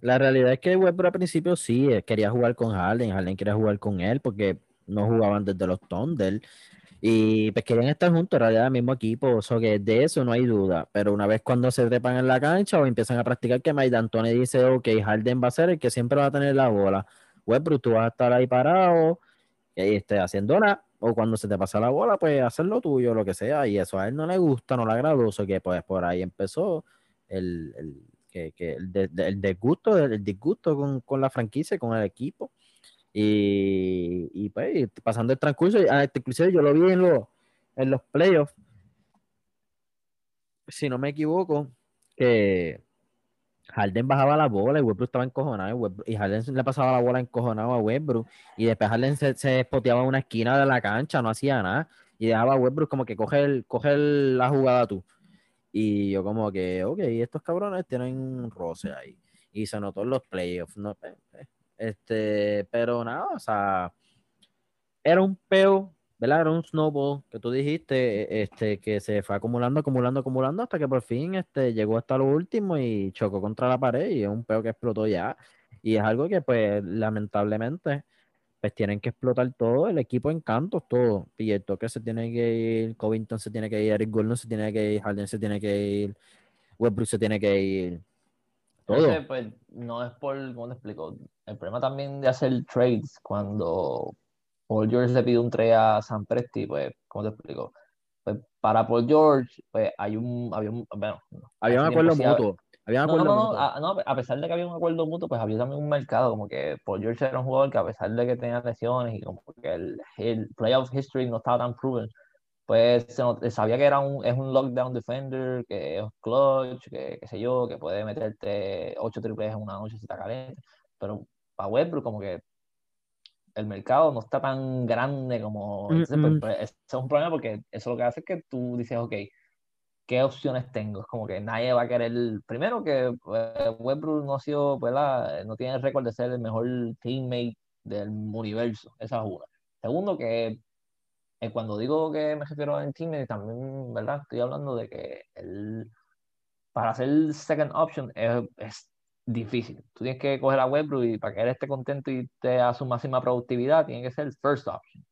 la realidad es que Westbrook al principio sí eh, quería jugar con Harden, Harden quería jugar con él porque no jugaban desde los Thunder. Y pues querían estar juntos, en realidad el mismo equipo, o que de eso no hay duda, pero una vez cuando se trepan en la cancha o empiezan a practicar que Mike D'Antoni dice, ok, Harden va a ser el que siempre va a tener la bola, Westbrook tú vas a estar ahí parado y esté haciendo nada, o cuando se te pasa la bola, pues hacer lo tuyo, lo que sea, y eso a él no le gusta, no le agradó, o que pues por ahí empezó el que, que el, de, el, disgusto, el disgusto con, con, la franquicia, con el equipo. Y, y pues, pasando el transcurso, ah, inclusive yo lo vi en, los en los playoffs, si no me equivoco, que Harden bajaba la bola y Westbrook estaba encojonado y, Harden le pasaba la bola encojonado a Westbrook y después Harden se, se una esquina de la cancha, no hacía nada y dejaba a Westbrook como que coge, el, coge la jugada tú. Y yo como que, ok, estos cabrones tienen un roce ahí. Y se notó en los playoffs, ¿no? Este, pero nada, o sea, era un peo ¿verdad? Era un snowball que tú dijiste, e, este, que se fue acumulando, acumulando, acumulando, hasta que por fin este, llegó hasta lo último y chocó contra la pared y es un peo que explotó ya. Y es algo que, pues, lamentablemente, pues tienen que explotar todo, el equipo en cantos, todo. Y el toque se tiene que ir, Covington se tiene que ir, Eric Gordon se tiene que ir, Harden se tiene que ir, Westbrook se tiene que ir. Todo. Ese, pues, no es por, ¿cómo te explico? El problema también de hacer trades cuando Paul George le pide un trade a San Presti, pues, ¿cómo te explico? Pues para Paul George, pues hay un, había un, bueno, había un acuerdo mutuo. Había un no, acuerdo no, no, mutuo. a, no, a pesar de que había un acuerdo mutuo, pues había también un mercado, como que Paul George era un jugador que a pesar de que tenía lesiones y como que el, el playoff history no estaba tan proven, pues sabía que era un, es un lockdown defender, que es clutch, que qué sé yo, que puede meterte 8 triples en una noche si está caliente, pero para Westbrook como que el mercado no está tan grande como... Entonces, pues, Mm, mm. pues, eso es un problema porque eso lo que hace es que tú dices, ok, ¿qué opciones tengo? Es como que nadie va a querer... Primero que pues, Westbrook no ha sido, ¿verdad? No tiene el récord de ser el mejor teammate del universo. Esa es una. Segundo que eh, cuando digo que me refiero al teammate, también, ¿verdad? Estoy hablando de que él, para ser second option es, es difícil. Tú tienes que coger a Westbrook y para que él esté contento y esté a su máxima productividad, tiene que ser el first option.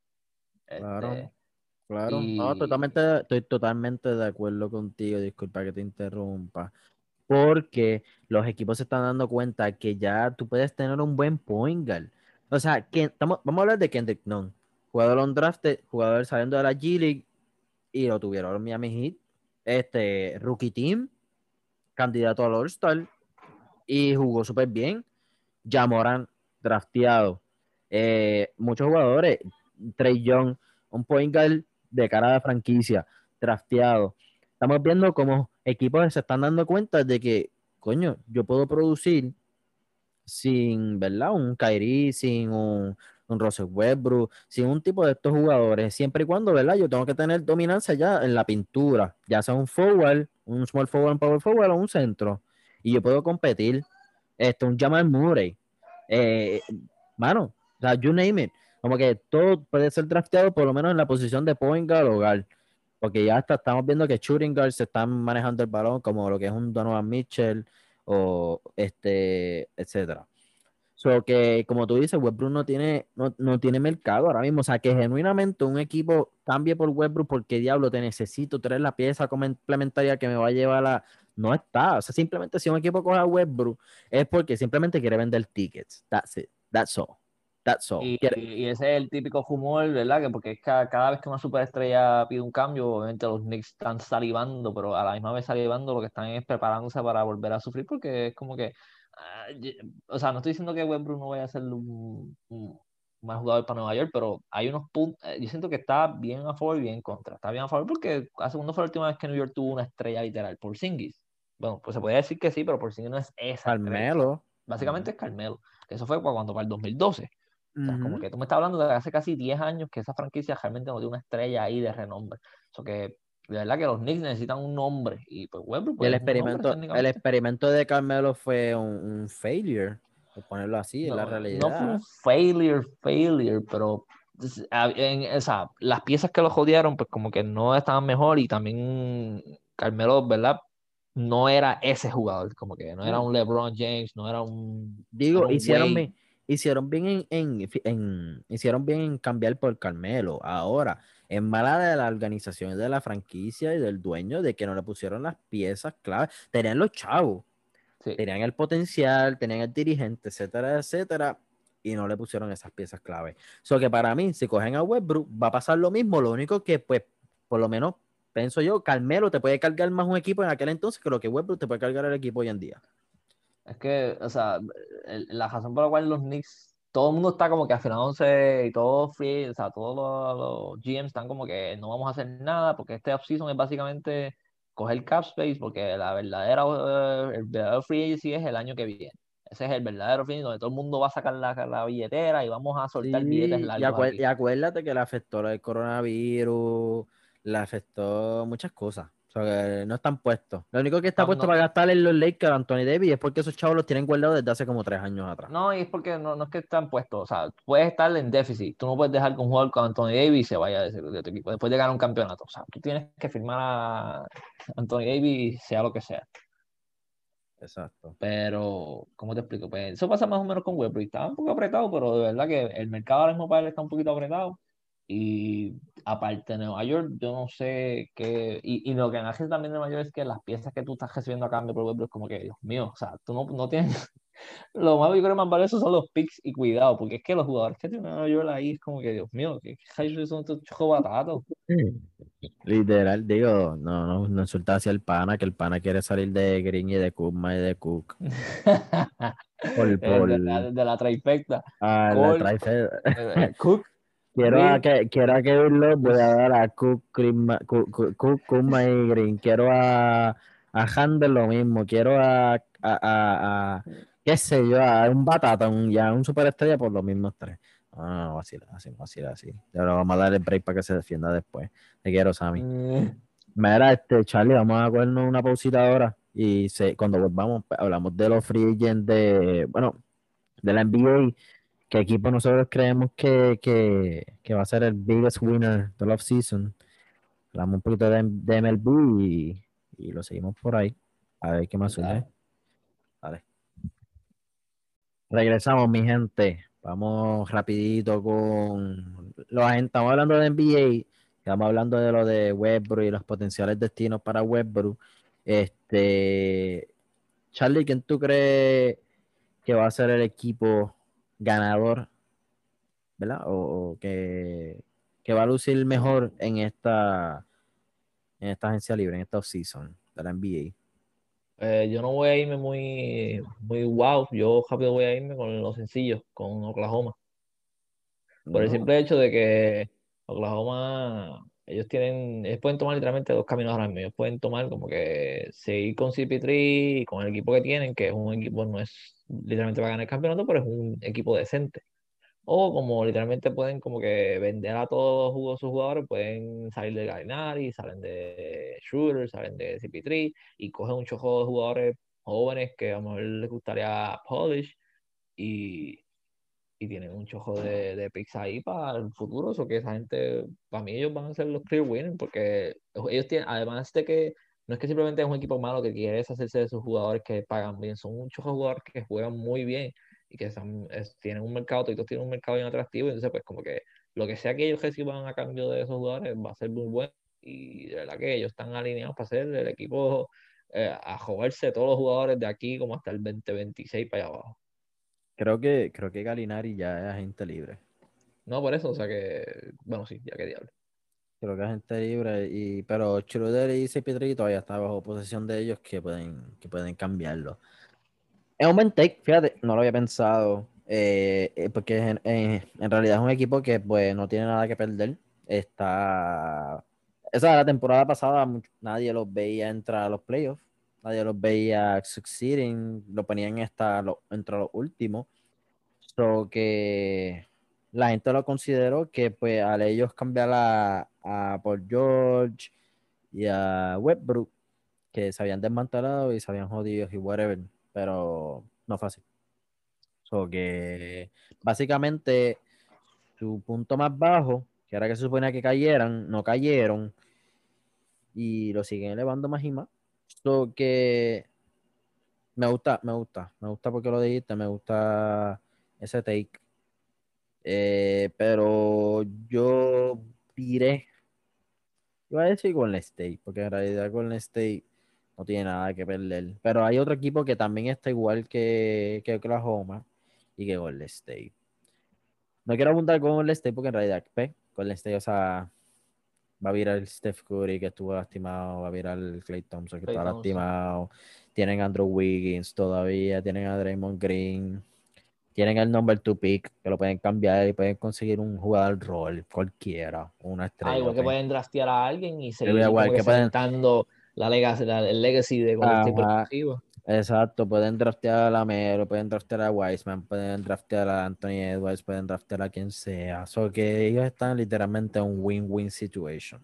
Claro. Este, Claro, no, y- totalmente, estoy totalmente de acuerdo contigo, disculpa que te interrumpa, porque los equipos se están dando cuenta que ya tú puedes tener un buen point guard. O sea, que estamos, vamos a hablar de Kendrick Nunn, jugador on drafted, jugador saliendo de la G League y lo tuvieron en Miami Heat, este rookie team, candidato al All-Star y jugó súper bien. Jamoran, drafteado. Eh, muchos jugadores, Trey Young, un point guard de cara de franquicia, drafteado. Estamos viendo cómo equipos se están dando cuenta de que, coño, yo puedo producir sin, ¿verdad? Un Kyrie, sin un, un Russell Westbrook, sin un tipo de estos jugadores, siempre y cuando, ¿verdad? Yo tengo que tener dominancia ya en la pintura, ya sea un forward, un small forward, un power forward o un centro. Y yo puedo competir. Esto, un Jamal Murray. Eh, mano, o sea, you name it. Como que todo puede ser drafteado por lo menos en la posición de point guard o guard. Porque ya hasta estamos viendo que shooting guards se están manejando el balón como lo que es un Donovan Mitchell o este, etcétera. So que, como tú dices, Westbrook no tiene, no, no tiene mercado ahora mismo. O sea, que genuinamente un equipo cambie por Westbrook porque diablo te necesito traer la pieza complementaria que me va a llevar a... No está. O sea, simplemente si un equipo coge a Westbrook es porque simplemente quiere vender tickets. That's it. That's all. That's all. Y, ese es el típico humor, ¿verdad? Que porque es que cada vez que una superestrella pide un cambio, obviamente los Knicks están salivando, pero a la misma vez salivando lo que están es preparándose para volver a sufrir, porque es como que, ah, o sea, no estoy diciendo que Westbrook no vaya a ser un, un mal jugador para Nueva York, pero hay unos puntos, eh, yo siento que está bien a favor y bien en contra. Está bien a favor porque hace cuando fue la última vez que New York tuvo una estrella literal, por Singis. Bueno, pues se podría decir que sí, pero por no es esa. estrella. Carmelo. Básicamente es Carmelo. Eso fue cuando para el 2012. O sea, como que tú me estás hablando de hace casi 10 años que esa franquicia realmente no tiene una estrella ahí de renombre. Eso que de verdad que los Knicks necesitan un nombre. Y pues Westbrook pues, el un nombre experimento, el experimento de Carmelo fue un, un failure, por ponerlo así, en la No, realidad. no fue un failure, failure, pero es- a- en- o sea, las piezas que lo jodieron, pues como que no estaban mejor y también Carmelo, ¿verdad? No era ese jugador, como que no era Mm. un LeBron James, no era un... Digo, era un hicieron Wade. Hicieron bien en, en- en- hicieron bien en cambiar por Carmelo. Ahora, es mala de la organización de la franquicia y del dueño de que no le pusieron las piezas clave. Tenían los chavos, Sí. tenían el potencial, tenían el dirigente, etcétera, etcétera, y no le pusieron esas piezas clave. So que para mí, si cogen a Westbrook, va a pasar lo mismo. Lo único que, pues, por lo menos, pienso yo, Carmelo te puede cargar más un equipo en aquel entonces que lo que Westbrook te puede cargar el equipo hoy en día. Es que, o sea, el- la razón por la cual los Knicks, todo el mundo está como que afinándose y todo free, o sea, todos los, los GMs están como que no vamos a hacer nada porque este offseason es básicamente coger cap space porque la verdadera, eh, el verdadero free agency es el año que viene. Ese es el verdadero agency donde todo el mundo va a sacar la, la billetera y vamos a soltar billetes Sí, y, largos aquí. y acuérdate que le afectó el coronavirus, le afectó muchas cosas. O sea, que no están puestos. Lo único que está No, puesto no. para gastar en los Lakers, Anthony Davis, es porque esos chavos los tienen guardados desde hace como tres años atrás. No, y es porque no, no es que están puestos, o sea, puedes estar en déficit, tú no puedes dejar que un jugador con Anthony Davis se vaya de, de tu equipo después de ganar un campeonato, o sea, tú tienes que firmar a Anthony Davis sea lo que sea, Exacto. pero, ¿cómo te explico? Pues eso pasa más o menos con Westbrook, estaba un poco apretado, pero de verdad que el mercado ahora mismo para él está un poquito apretado, y aparte de Nueva York, yo no sé qué, y, y lo que me hace también de Nueva York es que las piezas que tú estás recibiendo a cambio por Westbrook es como que, Dios mío, o sea, tú no, no tienes... Lo más yo creo más valioso son los picks y cuidado, porque es que los jugadores que tiene Nueva York ahí es como que, Dios mío, que son estos batatos. Literal, digo, no, no, no insulta hacia el pana, que el pana quiere salir de Green y de Kuzma y de Cook. Por, por, de, la, de la trifecta. a la Cole. traife- Eh, Cook, Quiero a, que, quiero a Kevin Love, voy a dar a Cook, y Green. Quiero a, a Handel lo mismo. Quiero a, a, a, a- qué sé yo, a un batata, un, ya un superestrella por los mismos tres. No, no, no, vacila, así, vacila, así. Ahora vamos a darle break para que se defienda después. Te quiero, Sammy. Mm, Mira, este, Charlie, vamos a cogernos una pausita ahora y se, cuando volvamos pues, hablamos de los free agents de, bueno, de la NBA, qué equipo nosotros creemos que, que, que va a ser el biggest winner del off-season. Hablamos un poquito de, de MLB y, y lo seguimos por ahí. A ver qué más surge. Vale. Regresamos, mi gente. Vamos rapidito con los agentes. Estamos hablando de NBA. Estamos hablando de lo de Westbrook y los potenciales destinos para Westbrook. Este, Charlie, ¿quién tú crees que va a ser el equipo ganador? ¿Verdad? O, o que, que va a lucir mejor en esta, en esta agencia libre, en esta offseason de la NBA. eh, yo no voy a irme muy, muy wow, yo rápido voy a irme con lo sencillo, con Oklahoma. Por el simple hecho de que Oklahoma, ellos tienen, ellos pueden tomar literalmente dos caminos ahora mismo. Ellos pueden tomar como que seguir con CP3 y con el equipo que tienen, que es un equipo, no es literalmente para ganar el campeonato, pero es un equipo decente. O como literalmente pueden como que vender a todos sus jugadores, pueden salir de Gallinari, salen de Shooter, salen de CP3 y cogen un chojo de jugadores jóvenes que a lo mejor les gustaría polish y, y tienen un chojo de, de picks ahí para el futuro. Eso que esa gente, para mí ellos van a ser los clear winners porque ellos tienen, además de que no es que simplemente es un equipo malo que quiere deshacerse de sus jugadores que pagan bien, son de jugadores que juegan muy bien y que tienen un mercado, todos tienen un mercado bien atractivo, entonces pues como que lo que sea que ellos reciban a cambio de esos jugadores va a ser muy bueno y de verdad que ellos están alineados para ser el equipo eh, a jugarse todos los jugadores de aquí como hasta el 2026 para allá abajo. Creo que, creo que Galinari ya es agente libre. No, por eso, o sea que, bueno, sí, ya que diablo. Creo que es agente libre, y, pero Schroeder y CP3 todavía está bajo posesión de ellos que pueden, que pueden cambiarlo. Es un buen take, fíjate, no lo había pensado, eh, eh, porque en, en- en realidad es un equipo que pues no tiene nada que perder. Está, esa la temporada pasada nadie los veía entrar a los playoffs, nadie los veía succeeding, lo ponían hasta lo- entre los últimos. So que la gente lo consideró que pues al ellos cambiar a, a Paul George y a Westbrook, que se habían desmantelado y se habían jodido y whatever, pero no así. So que básicamente su punto más bajo, que era que se suponía que cayeran, no cayeron y lo siguen elevando más y más. So que me gusta, me gusta, me gusta porque lo dijiste, me gusta ese take. Eh, pero yo diré, iba a decir Golden State, porque en realidad Golden State no tiene nada que perder. Pero hay otro equipo que también está igual que, que Oklahoma y que Golden State. No quiero apuntar con Golden State porque en realidad pues, Golden State, o sea, va a virar Steph Curry que estuvo lastimado, va a virar Clay Thompson que Klay está Thompson. lastimado. Tienen a Andrew Wiggins todavía, tienen a Draymond Green, tienen el number two pick que lo pueden cambiar y pueden conseguir un jugador rol cualquiera, una estrella. Ah, igual que pueden draftear a alguien y seguir igual que pueden- la legacy, la- el legacy de Golden Exacto, pueden draftear a Lamelo, pueden draftear a Wiseman, pueden draftear a Anthony Edwards, pueden draftear a quien sea. So que ellos están literalmente en un win-win situation.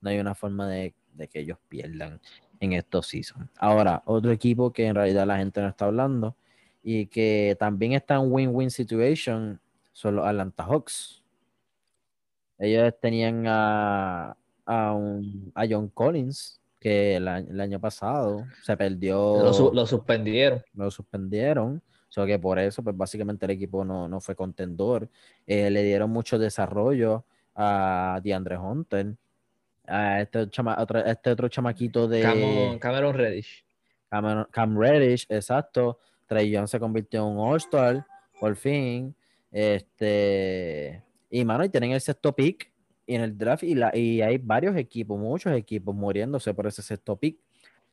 No hay una forma de, de que ellos pierdan en estos seasons. Ahora, otro equipo que en realidad la gente no está hablando y que también está en win-win situation son los Atlanta Hawks. Ellos tenían a, a, un, a John Collins, que el, año pasado se perdió. Lo, suspendieron. Lo suspendieron. O sea que por eso, pues básicamente el equipo no, no fue contendor. Eh, le dieron mucho desarrollo a DeAndre Hunter, a este, otro, este otro chamaquito de. Cameron, Reddish. Cam Reddish, exacto. Trey Young se convirtió en un All-Star, por fin. Este. Y mano, y tienen el sexto pick en el draft y, la, y hay varios equipos, muchos equipos muriéndose por ese sexto pick.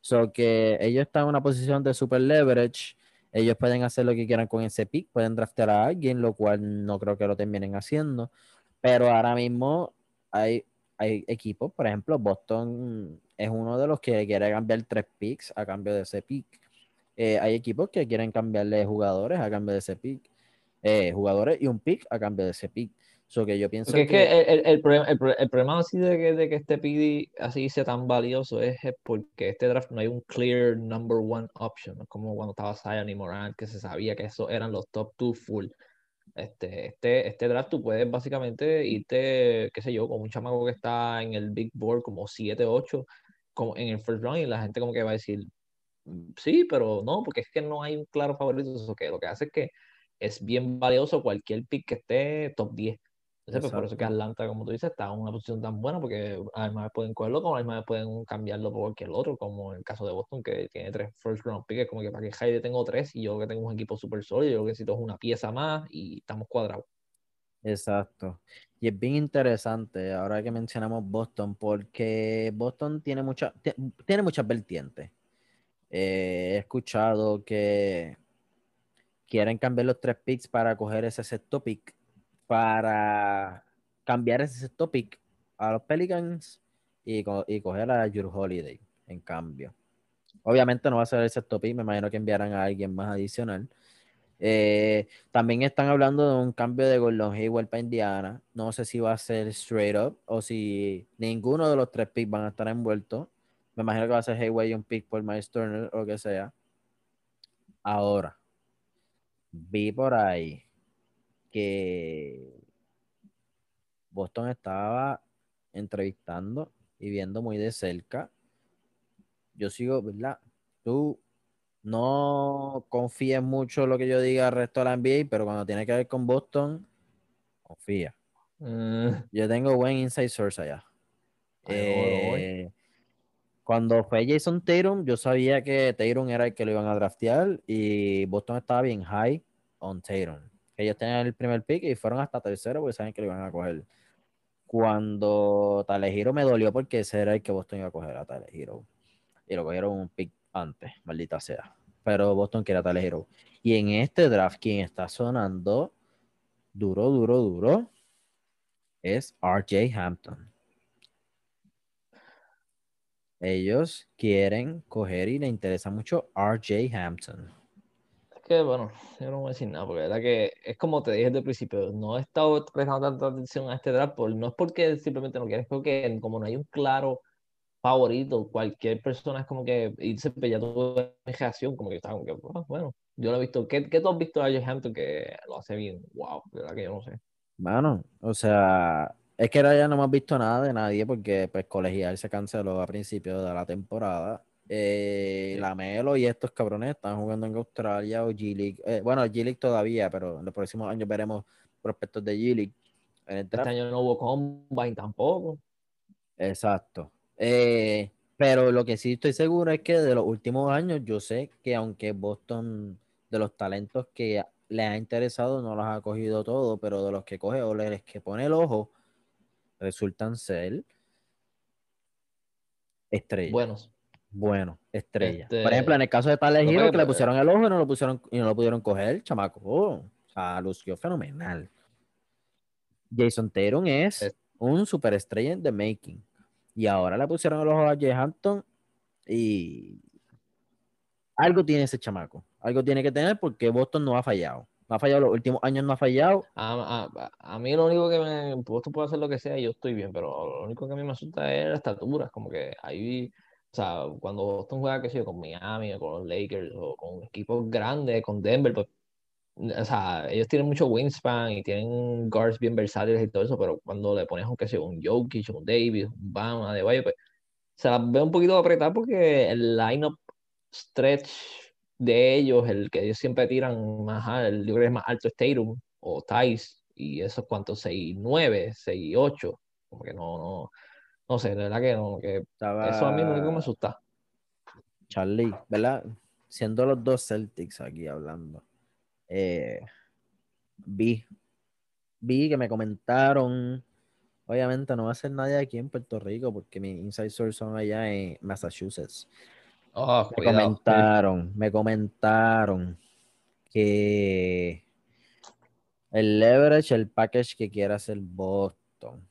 So que ellos están en una posición de super leverage. Ellos pueden hacer lo que quieran con ese pick, pueden draftear a alguien, lo cual no creo que lo terminen haciendo. Pero ahora mismo hay, hay equipos, por ejemplo, Boston es uno de los que quiere cambiar tres picks a cambio de ese pick. Eh, hay equipos que quieren cambiarle jugadores a cambio de ese pick. Eh, jugadores y un pick a cambio de ese pick que yo pienso que... Es que el, el, problema, el, problema así de que, de que este PD así sea tan valioso es porque este draft no hay un clear number one option, como cuando estaba Zion y Morant, que se sabía que esos eran los top two full. Este, este, este draft tú puedes básicamente irte, qué sé yo, con un chamaco que está en el big board como 7, 8, como en el first round y la gente como que va a decir, sí, pero no, porque es que no hay un claro favorito, eso que lo que hace es que es bien valioso cualquier pick que esté top 10 pues, por eso que Atlanta, como tú dices, está en una posición tan buena porque además pueden cogerlo como además pueden cambiarlo por cualquier otro, como en el caso de Boston que tiene tres first round picks, como que para que Jaide tengo tres y yo que tengo un equipo súper sólido, yo que necesito es una pieza más y estamos cuadrados. Exacto. Y es bien interesante ahora que mencionamos Boston, porque Boston tiene, mucha, tiene muchas vertientes. Eh, he escuchado que quieren cambiar los tres picks para coger ese sexto pick para cambiar ese topic a los Pelicans y, y coger a Your Holiday en cambio. Obviamente no va a ser ese topic, me imagino que enviarán a alguien más adicional. Eh, también están hablando de un cambio de Gordon Hayward para Indiana. No sé si va a ser straight up o si ninguno de los tres picks van a estar envueltos. Me imagino que va a ser Hayward y un pick por Miles Turner o lo que sea. Ahora, vi por ahí que Boston estaba entrevistando y viendo muy de cerca. Yo sigo, ¿verdad? Tú no confíes mucho en lo que yo diga al resto de la NBA, pero cuando tiene que ver con Boston, confía. Mm. Yo tengo buen inside source allá. Eh, cuando fue Jason Tatum, yo sabía que Tatum era el que lo iban a draftear y Boston estaba bien high on Tatum ellos tenían el primer pick y fueron hasta tercero porque saben que lo iban a coger. Cuando Talejiro me dolió porque ese era el que Boston iba a coger a Talejiro. Y lo cogieron un pick antes, maldita sea. Pero Boston quiere a Talejiro. Y en este draft, quien está sonando duro, duro, duro, es RJ Hampton. Ellos quieren coger y le interesa mucho RJ Hampton que, bueno, yo no voy a decir nada, porque la verdad que es como te dije desde el principio, no he estado prestando tanta atención a este draft, no es porque simplemente no quieres, porque como no hay un claro favorito, cualquier persona es como que irse pues ya mi reacción, como que está como que, ah, bueno, yo lo he visto. ¿Qué, ¿Qué, tú has visto a Josh Hampton que lo hace bien? Wow, de verdad que yo no sé. Bueno, o sea, es que ahora ya no hemos visto nada de nadie porque pues colegial se canceló a principio de la temporada eh, la Melo y estos cabrones están jugando en Australia o G-League. Eh, bueno, G-League todavía, pero en los próximos años veremos prospectos de G-League. Este año no hubo Combine tampoco. Exacto. Eh, pero lo que sí estoy seguro es que de los últimos años yo sé que aunque Boston de los talentos que le ha interesado no los ha cogido todo, pero de los que coge o les que pone el ojo resultan ser estrellas. Buenos bueno, estrella. Por este, ejemplo, en el caso de Tyler Hero, que le pusieron el ojo y no lo pusieron y no lo pudieron coger, chamaco. Oh, o sea, lució fenomenal. Jason Tatum es un superestrella de making. Y ahora le pusieron el ojo a Jay Hampton y algo tiene ese chamaco. Algo tiene que tener porque Boston no ha fallado. No ha fallado los últimos años, no ha fallado. A, a, a mí lo único que me. Boston puede hacer lo que sea y yo estoy bien, pero lo único que a mí me asusta es la estatura. Como que ahí. O sea, cuando Boston juega, qué sé yo, con Miami, o con los Lakers, o con equipos grandes, con Denver, pues o sea, ellos tienen mucho wingspan y tienen guards bien versátiles y todo eso, pero cuando le pones qué sé, un Jokic, un Davis, un Bama, de Valle, pues se las ve un poquito apretar porque el lineup stretch de ellos, el que ellos siempre tiran más, el, yo creo que es más alto es o Tice, y esos cuantos, 6-9, 6-8, como que no, no, no sé, de verdad que no, que eso a mí no me asusta. Charlie, ¿verdad? Siendo los dos Celtics aquí hablando eh, vi, vi que me comentaron, obviamente no va a ser nadie aquí en Puerto Rico porque mis inside sources son allá en Massachusetts. Oh, me comentaron, me comentaron que el leverage, el package que quiere hacer Boston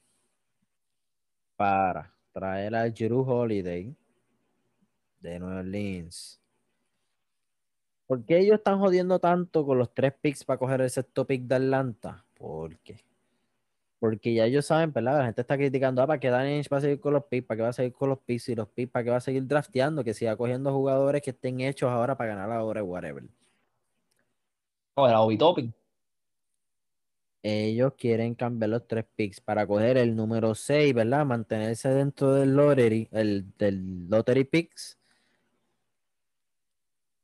para traer a Drew Holiday de Nueva Orleans ¿Por qué ellos están jodiendo tanto con los tres picks para coger el sexto pick de Atlanta? ¿Por qué? Porque ya ellos saben, ¿verdad? La gente está criticando, ah, ¿para qué Danny va a seguir con los picks? ¿Para qué va a seguir con los picks? Y los picks, ¿para qué va a seguir drafteando? Que siga cogiendo jugadores que estén hechos ahora para ganar ahora, whatever. O el Obi Topping. Ellos quieren cambiar los tres picks para coger el número 6, ¿verdad? Mantenerse dentro del lottery, el, del lottery picks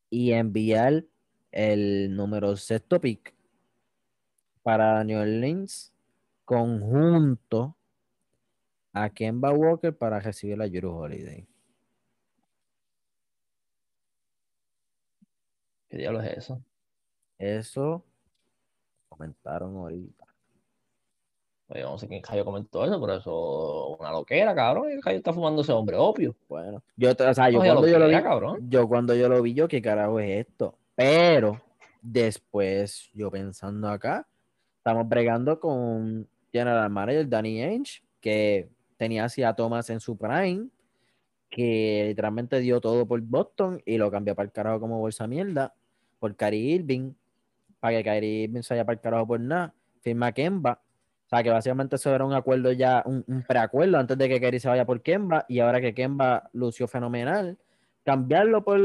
y enviar el número sexto pick para New Orleans conjunto a Kemba Walker para recibir la Euro Holiday. ¿Qué diablo es eso? Eso comentaron ahorita. Oye, no sé quién Cayo comentó eso, pero eso es una loquera, cabrón. El Cayo está fumando ese hombre opio. Bueno, yo, o sea, yo, cuando yo lo vi, cabrón. yo cuando yo lo vi, yo, ¿qué carajo es esto? Pero después, yo pensando acá, estamos bregando con General Manager Danny Ainge, que tenía así a Thomas en su prime, que literalmente dio todo por Boston y lo cambió para el carajo como bolsa mierda, por Kyrie Irving, para que Kyrie Irving se vaya para el por nada, firma Kemba o sea, que básicamente eso era un acuerdo ya, un, preacuerdo antes de que Kerry se vaya por Kemba y ahora que Kemba lució fenomenal, cambiarlo por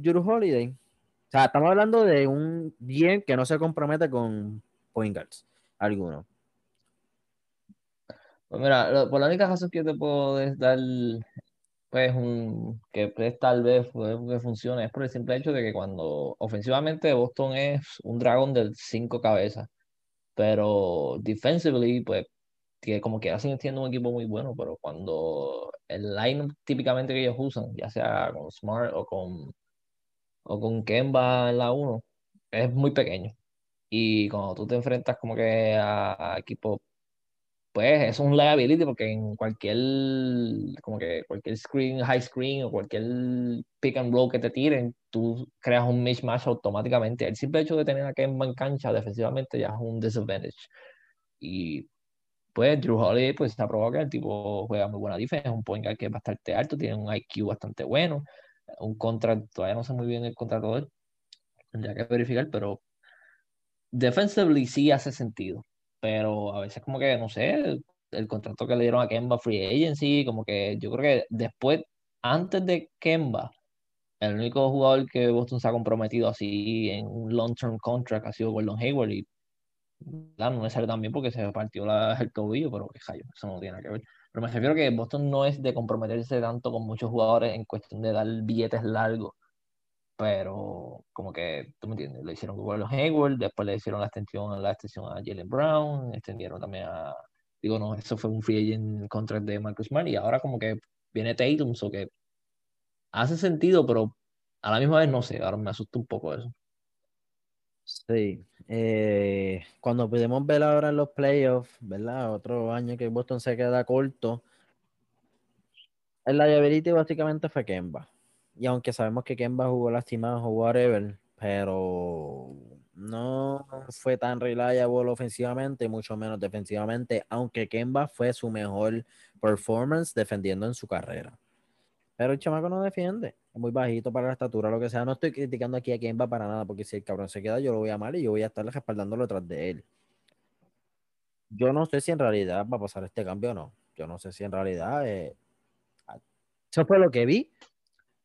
Juru Holiday. O sea, estamos hablando de un bien que no se compromete con point guards, alguno. Pues mira, por la única razón que te puedo dar, pues, un, que pues, tal vez que funcione es por el simple hecho de que cuando ofensivamente Boston es un dragón de cinco cabezas pero defensively, pues, que como que hacen siendo un equipo muy bueno, pero cuando el line típicamente que ellos usan, ya sea con Smart o con, o con Kemba en la 1, es muy pequeño. Y cuando tú te enfrentas como que a, a equipos pues es un liability porque en cualquier, como que cualquier screen, high screen o cualquier pick and roll que te tiren, tú creas un mismatch automáticamente. El simple hecho de tener a Kemba en cancha defensivamente ya es un disadvantage. Y pues Drew Holiday pues ha probado que el tipo juega muy buena defensa, es un point guard que es bastante alto, tiene un IQ bastante bueno, un contrato, todavía no sé muy bien el contrato de él, tendría que verificar, pero defensively sí hace sentido pero a veces como que, no sé, el, contrato que le dieron a Kemba Free Agency, como que yo creo que después, antes de Kemba, el único jugador que Boston se ha comprometido así en un long-term contract ha sido Gordon Hayward y claro, no me sale también porque se partió la, el tobillo, pero que eso no tiene nada que ver. Pero me refiero que Boston no es de comprometerse tanto con muchos jugadores en cuestión de dar billetes largos pero como que, tú me entiendes, le hicieron con los Hayward, después le hicieron la extensión, la extensión a Jalen Brown, extendieron también a, digo, no, eso fue un free agent contract de Marcus Smart y ahora como que viene Tatum, o que hace sentido, pero a la misma vez no sé, ahora me asusta un poco eso. Sí, eh, cuando pudimos ver ahora en los playoffs, ¿verdad? Otro año que Boston se queda corto, el liability básicamente fue Kemba. Y aunque sabemos que Kemba jugó lastimado o whatever, pero no fue tan reliable ofensivamente, mucho menos defensivamente, aunque Kemba fue su mejor performance defendiendo en su carrera. Pero el chamaco no defiende. Es muy bajito para la estatura, lo que sea. No estoy criticando aquí a va para nada, porque si el cabrón se queda, yo lo voy a amar y yo voy a estar respaldándolo detrás de él. Yo no sé si en realidad va a pasar este cambio o no. Yo no sé si en realidad. Eh, eso fue lo que vi.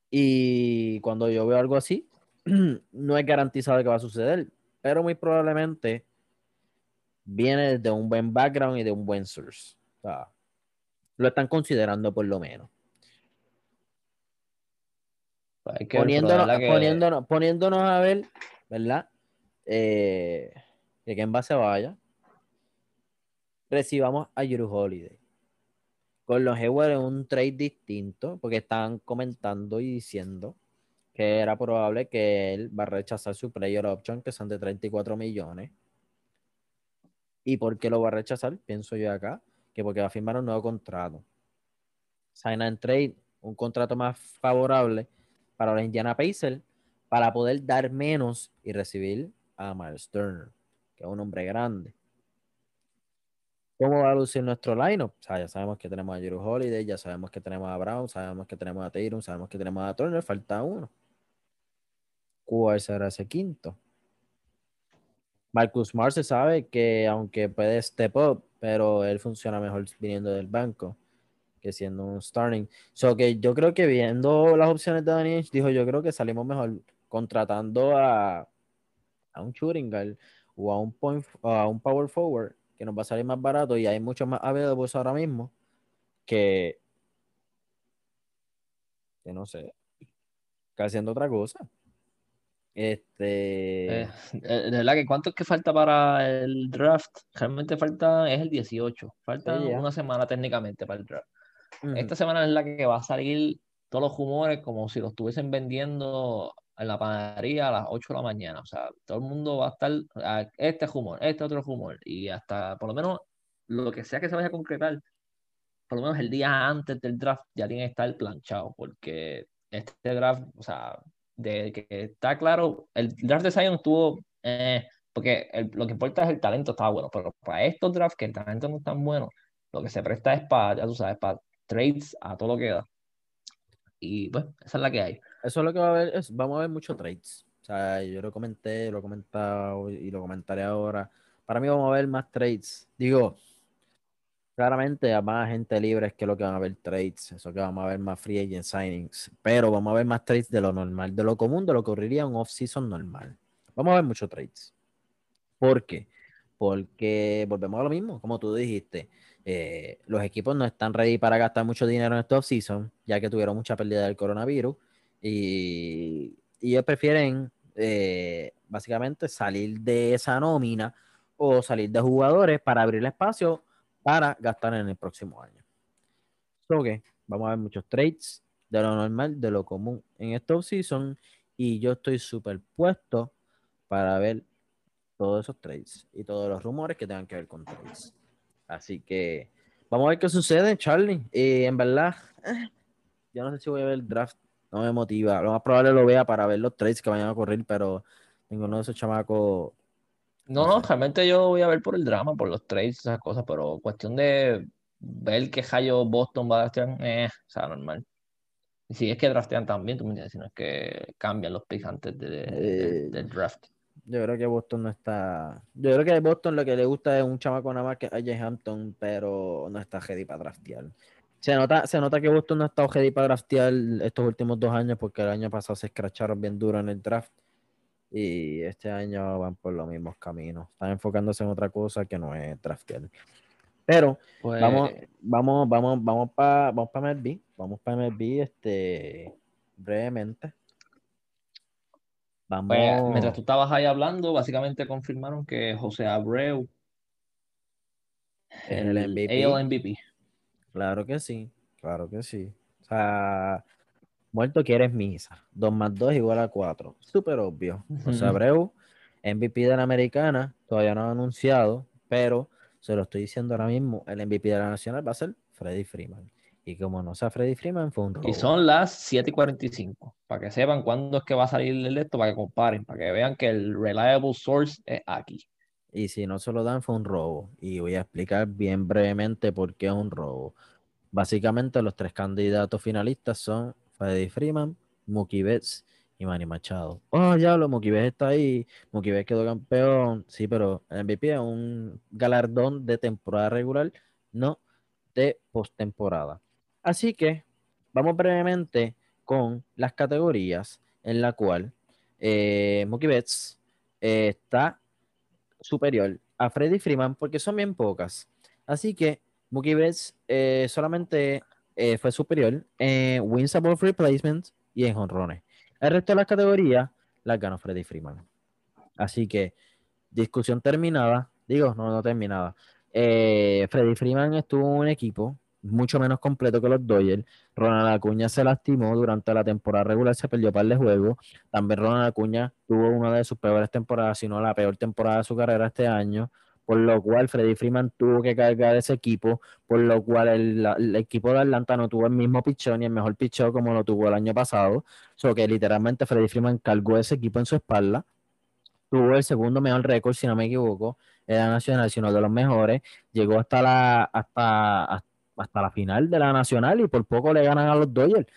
Y cuando yo veo algo así, no es garantizado que va a suceder, pero muy probablemente viene de un buen background y de un buen source. O sea, lo están considerando por lo menos. Pues poniéndonos, poniéndonos, a ver, ¿verdad? Eh, que Kemba se vaya. Recibamos a Yuru Holiday. Con los Hayward en un trade distinto, porque están comentando y diciendo que era probable que él va a rechazar su player option, que son de 34 millones. ¿Y por qué lo va a rechazar? Pienso yo acá, que porque va a firmar un nuevo contrato. Sign and trade, un contrato más favorable para los Indiana Pacers, para poder dar menos y recibir a Miles Turner, que es un hombre grande. ¿Cómo va a lucir nuestro lineup? O sea, ya sabemos que tenemos a Jero Holiday, ya sabemos que tenemos a Brown, sabemos que tenemos a Tatum, sabemos que tenemos a Turner, falta uno. ¿Cuál será ese quinto? Marcus Smart se sabe que aunque puede step up, pero él funciona mejor viniendo del banco que siendo un starting. So que yo creo que viendo las opciones de Danny dijo, yo creo que salimos mejor contratando a, a un shooting guard o a un point a un power forward que nos va a salir más barato y hay mucho más available ahora mismo que que no sé que haciendo otra cosa. Este. Eh, de verdad que cuánto es que falta para el draft? Realmente falta, es el 18. Falta una semana técnicamente para el draft. Esta semana es la que va a salir todos los rumores como si lo estuviesen vendiendo en la panadería a las 8 de la mañana. O sea, todo el mundo va a estar, a este rumor, este otro rumor. Y hasta, por lo menos, lo que sea que se vaya a concretar, por lo menos el día antes del draft ya tiene que estar planchado. Porque este draft, o sea, de que está claro, el draft de Zion estuvo, eh, porque lo que importa es el talento, estaba bueno, pero para estos drafts que el talento no es tan bueno, lo que se presta es para, ya tú sabes, para trades a todo lo que da. Y pues, esa es la que hay. Eso es lo que va a haber, vamos a ver muchos trades. O sea, yo lo comenté, lo he comentado y lo comentaré ahora. Para mí vamos a ver más trades. Digo, Claramente hay más gente libre es que lo que van a ver trades, eso que vamos a ver más free agent signings, pero vamos a ver más trades de lo normal, de lo común, de lo que ocurriría un off-season normal. Vamos a ver muchos trades. ¿Por qué? Porque volvemos a lo mismo, como tú dijiste, eh, los equipos no están ready para gastar mucho dinero en este off-season, ya que tuvieron mucha pérdida del coronavirus, y, ellos prefieren eh, básicamente salir de esa nómina o salir de jugadores para abrir espacio para gastar en el próximo año. So que vamos a ver muchos trades de lo normal, de lo común en esta offseason y yo estoy súper puesto para ver todos esos trades y todos los rumores que tengan que ver con trades. Así que vamos a ver qué sucede, Charlie. Y en verdad, eh, yo no sé si voy a ver el draft, no me motiva. Lo más probable lo vea para ver los trades que vayan a ocurrir, pero ninguno de esos chamacos no, no, realmente yo voy a ver por el drama, por los trades, esas cosas, pero cuestión de ver que Hayo Boston va a draftear, eh, o sea, normal. Si es que draftean también, tú me entiendes, si no es que cambian los picks antes de, eh, del draft. Yo creo que Boston no está. Yo creo que a Boston lo que le gusta es un chamaco nada más que AJ Hampton, pero no está ready para draftear. Se nota, se nota que Boston no ha estado ready para draftear estos últimos dos años porque el año pasado se escracharon bien duro en el draft y este año van por los mismos caminos. Están enfocándose en otra cosa que no es draftear. Pero pues vamos, vamos, vamos, vamos para vamos para MLB, vamos para MLB este brevemente. Vamos. Pues, mientras tú estabas ahí hablando, básicamente confirmaron que José Abreu el, el MVP. MVP. Claro que sí, claro que sí. O sea, Muerto quieres misa. 2 más 2 igual a 4. Súper obvio. José Abreu, MVP de la americana, todavía no ha anunciado, pero se lo estoy diciendo ahora mismo, el MVP de la nacional va a ser Freddy Freeman. Y como no sea Freddy Freeman, fue un robo. Y son las 7 y 45, para que sepan cuándo es que va a salir el esto, para que comparen, para que vean que el reliable source es aquí. Y si no se lo dan, fue un robo. Y voy a explicar bien brevemente por qué es un robo. Básicamente, los tres candidatos finalistas son Freddie Freeman, Mookie Betts y Manny Machado. Oh, ya lo Mookie Betts está ahí, Mookie Betts quedó campeón, sí, pero el MVP es un galardón de temporada regular, no de postemporada. Así que vamos brevemente con las categorías en la cual eh, Mookie Betts eh, está superior a Freddy Freeman porque son bien pocas. Así que Mookie Betts eh, solamente eh, fue superior en wins above replacement y en honrones. El resto de las categorías las ganó Freddy Freeman. Así que discusión terminada. Digo, no, no terminada. Eh, Freddy Freeman estuvo en un equipo mucho menos completo que los Dodgers. Ronald Acuña se lastimó durante la temporada regular, se perdió par de juegos. También Ronald Acuña tuvo una de sus peores temporadas, si no la peor temporada de su carrera este año, por lo cual Freddy Freeman tuvo que cargar ese equipo, por lo cual el, equipo de Atlanta no tuvo el mismo pichón ni el mejor pichón como lo tuvo el año pasado. So que literalmente Freddy Freeman cargó ese equipo en su espalda. Tuvo el segundo mejor récord, si no me equivoco, era nacional, sino de los mejores. Llegó hasta la, hasta, hasta la final de la Nacional y por poco le ganan a los Dodgers.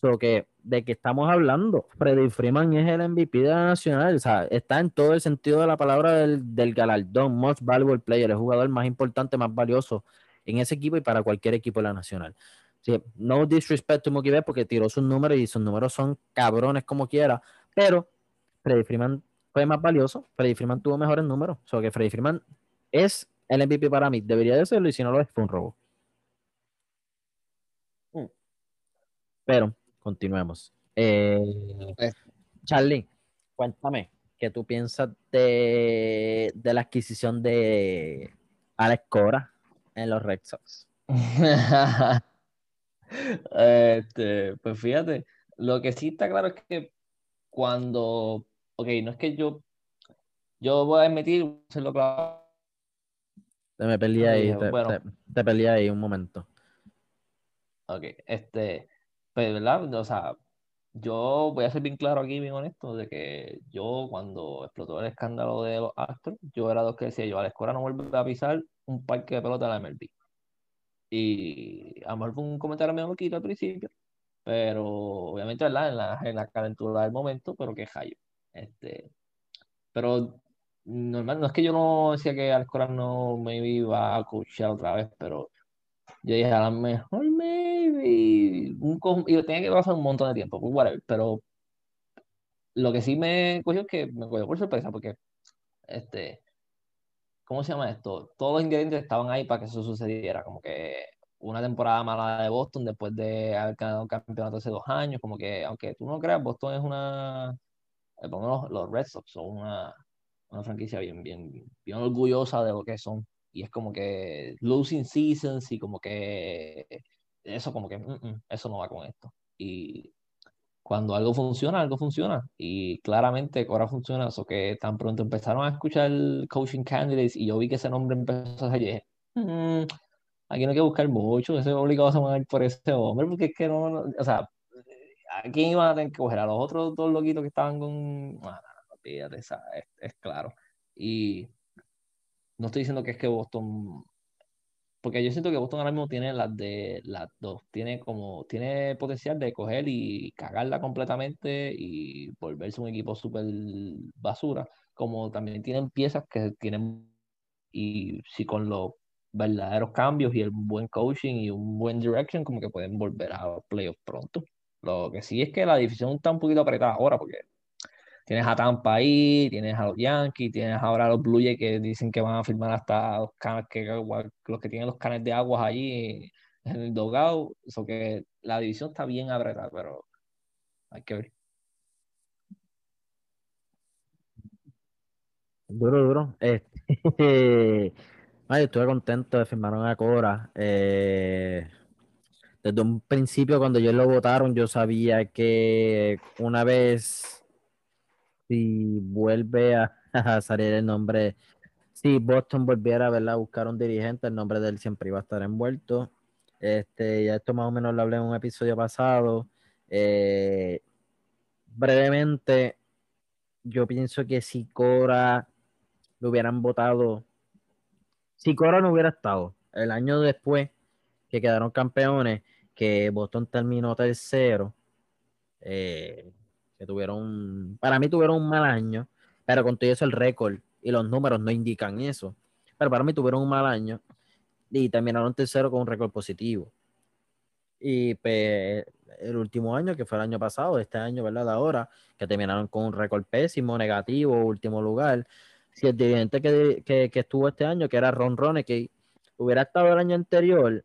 So que de que estamos hablando, Freddy Freeman es el MVP de la Nacional, o sea, está en todo el sentido de la palabra del, del galardón, most valuable player, el jugador más importante, más valioso en ese equipo y para cualquier equipo de la Nacional. Sí, no disrespect to Mookie Betts porque tiró sus números y sus números son cabrones como quiera, pero Freddy Freeman fue más valioso, Freddy Freeman tuvo mejores números, o que Freddy Freeman es el MVP para mí, debería de serlo y si no lo es, fue un robo. Pero continuemos. Eh, Charlie, cuéntame, ¿qué tú piensas de, de la adquisición de Alex Cora en los Red Sox? Este, pues fíjate, lo que sí está claro es que cuando, ok, no es que yo, yo voy a admitir, hacerlo claro, Te me Ah, ahí, te, bueno. te- te peleé ahí un momento. ok, este, pues, ¿verdad? O sea, yo voy a ser bien claro aquí, bien honesto, de que yo cuando explotó el escándalo de los Astros, yo era de los que decía, yo a la escuela no vuelve a pisar un parque de pelota de la MLB. Y a lo mejor fue un comentario medio loquito al principio, pero obviamente, ¿verdad? En la, en la calentura del momento, pero que hallo. Este, pero normal, no es que yo no decía que Alex Cora no me iba a coachar otra vez, pero yo dije, a lo mejor maybe un y tenía que pasar un montón de tiempo, whatever, pero lo que sí me cogió es que me cogió por sorpresa, porque este, ¿cómo se llama esto? Todos los ingredientes estaban ahí para que eso sucediera, como que una temporada mala de Boston después de haber ganado un campeonato hace dos años, como que, aunque tú no creas, Boston es una, eh, por lo menos los Red Sox son una, una franquicia bien, bien, bien orgullosa de lo que son, y es como que losing seasons y como que eso, como que mm, mm, eso no va con esto. Y cuando algo funciona, algo funciona. Y claramente ahora funciona. Eso que tan pronto empezaron a escuchar coaching candidates y yo vi que ese nombre empezó a dije, "Mm, aquí no hay que buscar mucho. Ese es obligado a mandar por ese hombre porque es que no, no- o sea, ¿a quién iban a tener que coger? A los otros dos loquitos que estaban con. No, no, es claro. Y no estoy diciendo que es que Boston porque yo siento que Boston ahora mismo tiene las de las dos. Tiene como, tiene potencial de coger y cagarla completamente y volverse un equipo súper basura. Como también tienen piezas que tienen, y si con los verdaderos cambios y el buen coaching y un buen direction, como que pueden volver a playoffs pronto. Lo que sí es que la división está un poquito apretada ahora, porque tienes a Tampa ahí, tienes a los Yankees, tienes ahora a los Blue Jays que dicen que van a firmar hasta los canes que los que tienen los canes de aguas allí en el dogado. Eso que la división está bien apretada, pero hay que ver. Duro, duro. Este, ay, estuve contento de firmar a Cora. Eh, desde un principio, cuando ellos lo votaron, yo sabía que una vez, si vuelve a, salir el nombre, si Boston volviera ¿verdad? a buscar un dirigente, el nombre de él siempre iba a estar envuelto. Este, ya esto más o menos lo hablé en un episodio pasado. Eh, brevemente, yo pienso que si Cora lo hubieran votado, si Cora no hubiera estado el año después que quedaron campeones, que Boston terminó tercero, eh, que tuvieron, para mí tuvieron un mal año, pero con todo eso el récord y los números no indican eso. Pero para mí tuvieron un mal año y terminaron tercero con un récord positivo. Y pues, el último año, que fue el año pasado, este año, ¿verdad? Ahora, que terminaron con un récord pésimo, negativo, último lugar. Si el dirigente que, que, que estuvo este año, que era Ron que hubiera estado el año anterior,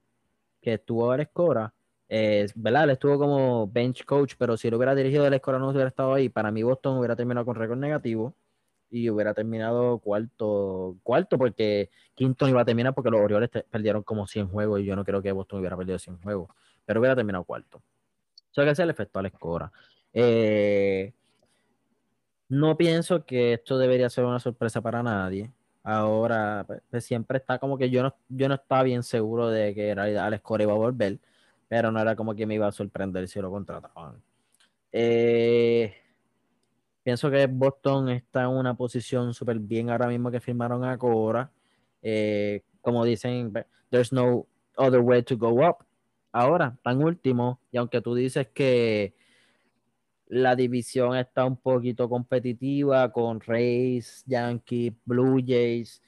que estuvo a Escora, eh, ¿verdad? Él estuvo como bench coach, pero si lo hubiera dirigido el Escora no hubiera estado ahí. Para mí, Boston hubiera terminado con récord negativo y hubiera terminado cuarto, cuarto porque quinto iba a terminar porque los Orioles perdieron como 100 juegos y yo no creo que Boston hubiera perdido 100 juegos, pero hubiera terminado cuarto. Eso que es el efecto a la escora. Eh, no pienso que esto debería ser una sorpresa para nadie. Ahora, pues, pues, siempre está como que yo no, yo no estaba bien seguro de que en realidad Alex Cora iba a volver, pero no era como que me iba a sorprender si lo contrataban. Eh, pienso que Boston está en una posición súper bien ahora mismo que firmaron a Cora. Eh, como dicen, there's no other way to go up. Ahora, tan último, y aunque tú dices que la división está un poquito competitiva con Rays, Yankees, Blue Jays,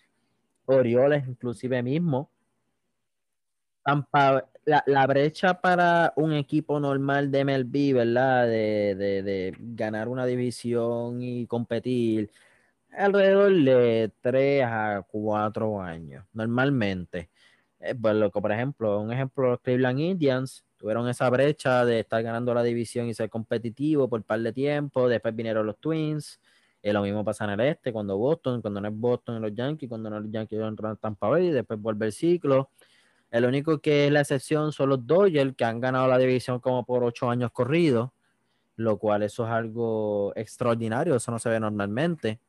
Orioles, inclusive mismo. La, brecha para un equipo normal de MLB, ¿verdad? De, de, ganar una división y competir, alrededor de 3 a 4 años, normalmente. Eh, pues por ejemplo, un ejemplo, los Cleveland Indians tuvieron esa brecha de estar ganando la división y ser competitivo por un par de tiempo. Después vinieron los Twins. Eh, lo mismo pasa en el este, cuando Boston, cuando no es Boston los Yankees, cuando no es los Yankees en Tampa Bay, después vuelve el ciclo. El único que es la excepción son los Dodgers, que han ganado la división como por ocho años corridos, lo cual eso es algo extraordinario, eso no se ve normalmente.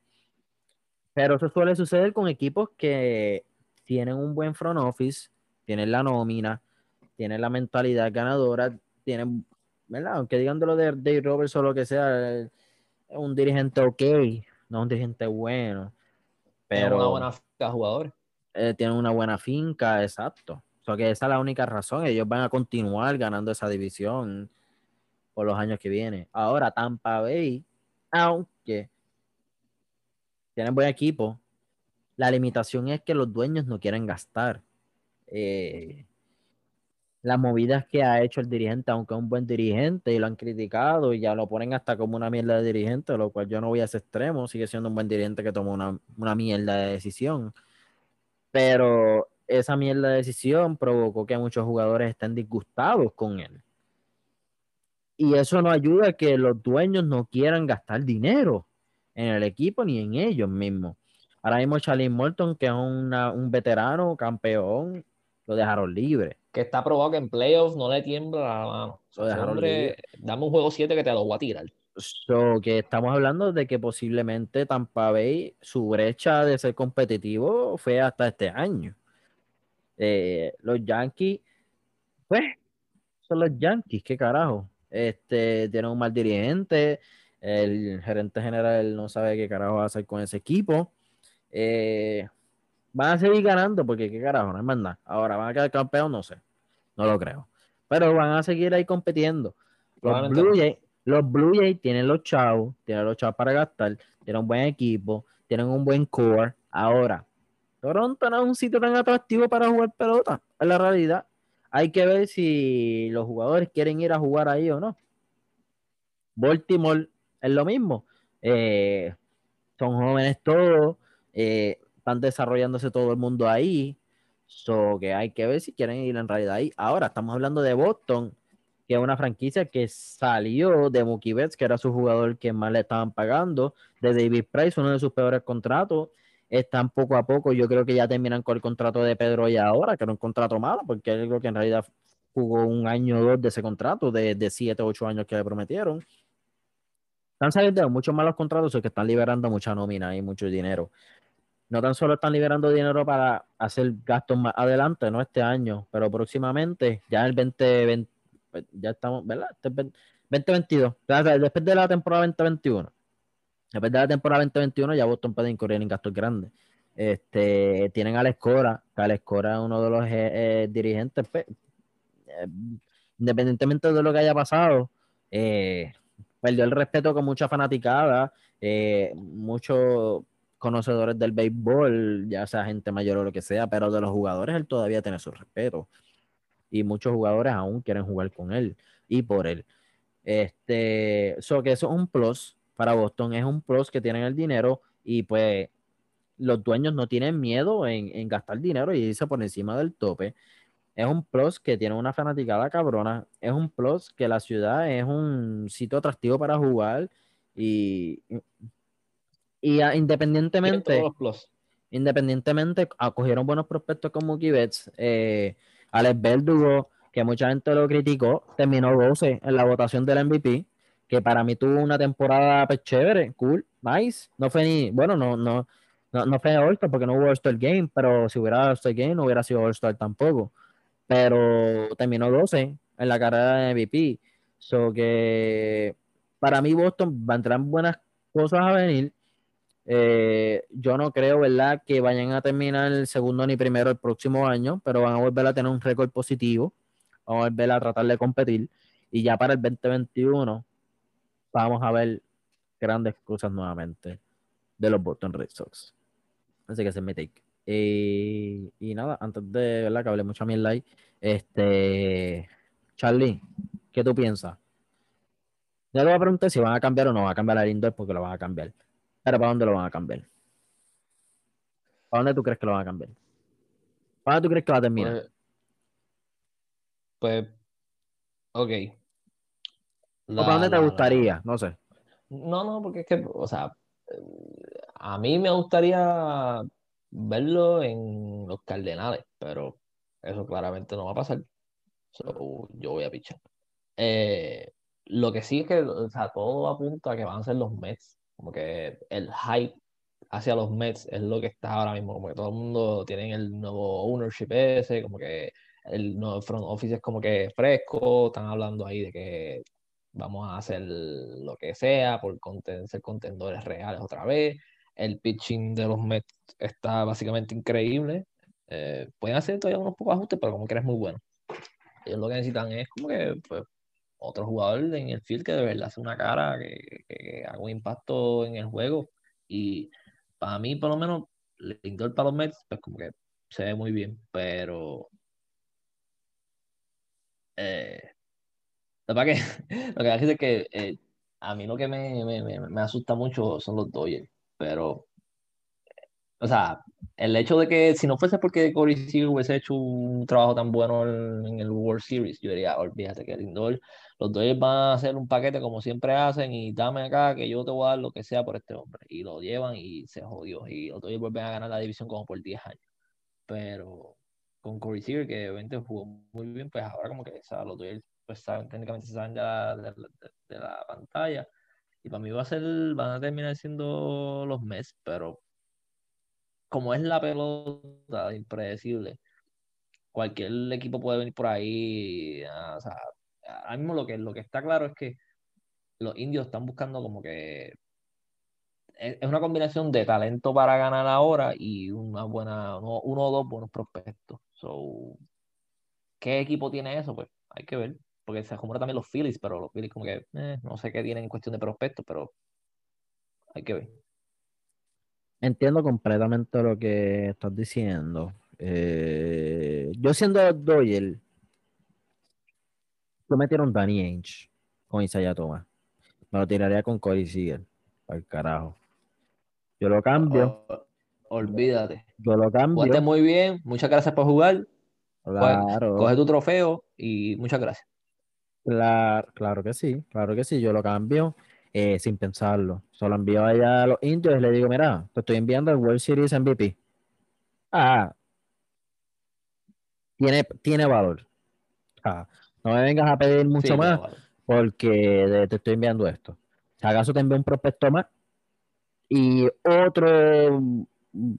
Pero eso suele suceder con equipos que tienen un buen front office, tienen la nómina, tiene la mentalidad ganadora, tiene, ¿verdad? Aunque digan de lo de Dave Roberts o lo que sea, es un dirigente ok, no un dirigente bueno. Pero, tiene una buena finca jugadores. Eh, tiene una buena finca, exacto. O sea que esa es la única razón. Ellos van a continuar ganando esa división por los años que vienen. Ahora, Tampa Bay, aunque tienen buen equipo, la limitación es que los dueños no quieren gastar. Eh, las movidas que ha hecho el dirigente, aunque es un buen dirigente y lo han criticado y ya lo ponen hasta como una mierda de dirigente, lo cual yo no voy a ese extremo, sigue siendo un buen dirigente que tomó una, una mierda de decisión. Pero esa mierda de decisión provocó que muchos jugadores estén disgustados con él. Y eso no ayuda a que los dueños no quieran gastar dinero en el equipo ni en ellos mismos. Ahora mismo Charlie Morton, que es un veterano, campeón, lo dejaron libre que está probado que en playoffs no le tiembla la mano. dame un juego 7 que te lo voy a tirar. So, que estamos hablando de que posiblemente Tampa Bay, su brecha de ser competitivo fue hasta este año. Eh, los Yankees, pues, son los Yankees, qué carajo. Este, tienen un mal dirigente, el gerente general no sabe qué carajo va a hacer con ese equipo. Eh, Van a seguir ganando porque qué carajo, no es más nada. Ahora, ¿van a quedar campeón? No sé. No lo creo. Pero van a seguir ahí compitiendo. Los Blue, Jays, los Blue Jays tienen los chavos, tienen los chavos para gastar, tienen un buen equipo, tienen un buen core. Ahora, Toronto no es un sitio tan atractivo para jugar pelota. Es la realidad. Hay que ver si los jugadores quieren ir a jugar ahí o no. Baltimore es lo mismo. Eh, son jóvenes todos. Eh, están desarrollándose todo el mundo ahí. So que hay que ver si quieren ir en realidad ahí. Ahora estamos hablando de Boston, que es una franquicia que salió de Mookie Betts, que era su jugador que más le estaban pagando, de David Price, uno de sus peores contratos. Están poco a poco, yo creo que ya terminan con el contrato de Pedro y ahora, que era un contrato malo, porque él creo que en realidad jugó un año o dos de ese contrato, de, de siete o ocho años que le prometieron. Están saliendo muchos malos contratos, que están liberando mucha nómina y mucho dinero no tan solo están liberando dinero para hacer gastos más adelante, no este año, pero próximamente, ya el 2020, ya estamos, ¿verdad? Este 2022, después de la temporada 2021. Después de la temporada 2021 ya Boston puede incurrir en gastos grandes. Este, tienen a Alex Cora, que Alex Cora es uno de los eh, eh, dirigentes, pues, eh, independientemente de lo que haya pasado, perdió el respeto con mucha fanaticada, muchos conocedores del béisbol, ya sea gente mayor o lo que sea, pero de los jugadores él todavía tiene su respeto. Y muchos jugadores aún quieren jugar con él y por él. Este, so que eso es un plus para Boston, es un plus que tienen el dinero y pues los dueños no tienen miedo en, en gastar dinero y irse por encima del tope. Es un plus que tiene una fanaticada cabrona. Es un plus que la ciudad es un sitio atractivo para jugar. Y, y ah, independientemente, independientemente, acogieron buenos prospectos como Betts, eh, Alex Verdugo, que mucha gente lo criticó, terminó 12 en la votación del MVP, que para mí tuvo una temporada pues, chévere, cool, nice. No fue ni, bueno, no, no, no, no fue All-Star porque no hubo All-Star Game, pero si hubiera All-Star Game no hubiera sido All-Star tampoco pero terminó 12 en la carrera de MVP. So que para mí Boston va a entrar buenas cosas a venir. Eh, yo no creo, ¿verdad?, que vayan a terminar el segundo ni primero el próximo año, pero van a volver a tener un récord positivo. Vamos a volver a tratar de competir. Y ya para el 2021 vamos a ver grandes cosas nuevamente de los Boston Red Sox. Así que ese es mi take. Eh, y nada, antes de ¿verdad? que hable mucho a mi like, este Charlie, ¿qué tú piensas? Ya le voy a preguntar si van a cambiar o no van a cambiar el indoor porque lo van a cambiar. Pero ¿para dónde lo van a cambiar? ¿Para dónde tú crees que lo van a cambiar? ¿Para dónde tú crees que va a terminar? Pues, pues ok. ¿O para dónde te gustaría? No sé. No, no, porque es que, o sea, a mí me gustaría verlo en los Cardenales, pero eso claramente no va a pasar. yo voy a pichar. Eh, lo que sí es que o sea, todo apunta a que van a ser los Mets. Como que el hype hacia los Mets es lo que está ahora mismo. Como que todo el mundo tiene el nuevo ownership ese, como que el nuevo front office es como que fresco. Están hablando ahí de que vamos a hacer lo que sea por ser contendores reales otra vez. El pitching de los Mets está básicamente increíble. Eh, pueden hacer todavía unos pocos ajustes, pero como que es muy bueno. Ellos lo que necesitan es como que pues, otro jugador en el field que de verdad hace una cara, que, haga un impacto en el juego. Y para mí, por lo menos, Lindor para los Mets, pues como que se ve muy bien, pero. Eh, lo, que, lo que es que eh, a mí lo que me, me, me, asusta mucho son los Dodgers pero, o sea, el hecho de que si no fuese porque Corey Seager hubiese hecho un trabajo tan bueno en, el World Series, yo diría, olvídate que Lindor, los Dodgers van a hacer un paquete como siempre hacen y dame acá que yo te voy a dar lo que sea por este hombre. Y lo llevan y se jodió. Y los Dodgers vuelven a ganar la división como por 10 años. Pero con Corey Seager, que obviamente jugó muy bien, pues ahora como que o los Dodgers pues saben, técnicamente se saben de la pantalla y para mí va a ser, van a terminar siendo los Mets, pero como es la pelota impredecible, cualquier equipo puede venir por ahí. Ah, o sea, ahora mismo lo que, lo que está claro es que los indios están buscando como que es una combinación de talento para ganar ahora y una buena, uno, uno o dos buenos prospectos. So, ¿qué equipo tiene eso? Pues hay que ver porque se rumora también los Phillies, pero los Phillies como que eh, no sé qué tienen en cuestión de prospectos, pero hay que ver. Entiendo completamente lo que estás diciendo. Eh, yo siendo Doyle, yo metieron Danny Ainge con Isaiah Thomas. Me lo tiraría con Corey Seager. Al carajo. Yo lo cambio. olvídate. Yo lo cambio. muy bien. Muchas gracias por jugar. Claro. Coge tu trofeo y muchas gracias. Claro, claro que sí, claro que sí, yo lo cambio eh, sin pensarlo. Solo envío allá a los indios y le digo, mira, te estoy enviando el World Series MVP. Ah, tiene, tiene valor. Ah, no me vengas a pedir mucho más porque te estoy enviando esto. Si acaso te envío un prospecto más y otro mm,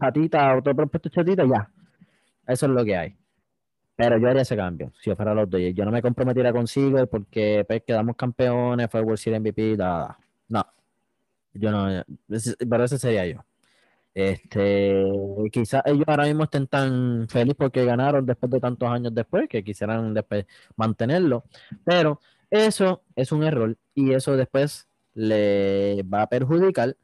chatita, otro prospecto chatita, ya. Eso es lo que hay. Pero yo haría ese cambio, si yo fuera los Dodgers. Yo no me comprometiera consigo porque pues, quedamos campeones, fue World Series MVP, nada. No. Yo no, pero ese sería yo. Este, quizás ellos ahora mismo estén tan felices porque ganaron después de tantos años después que quisieran después mantenerlo. Pero Eso es un error y eso después le va a perjudicar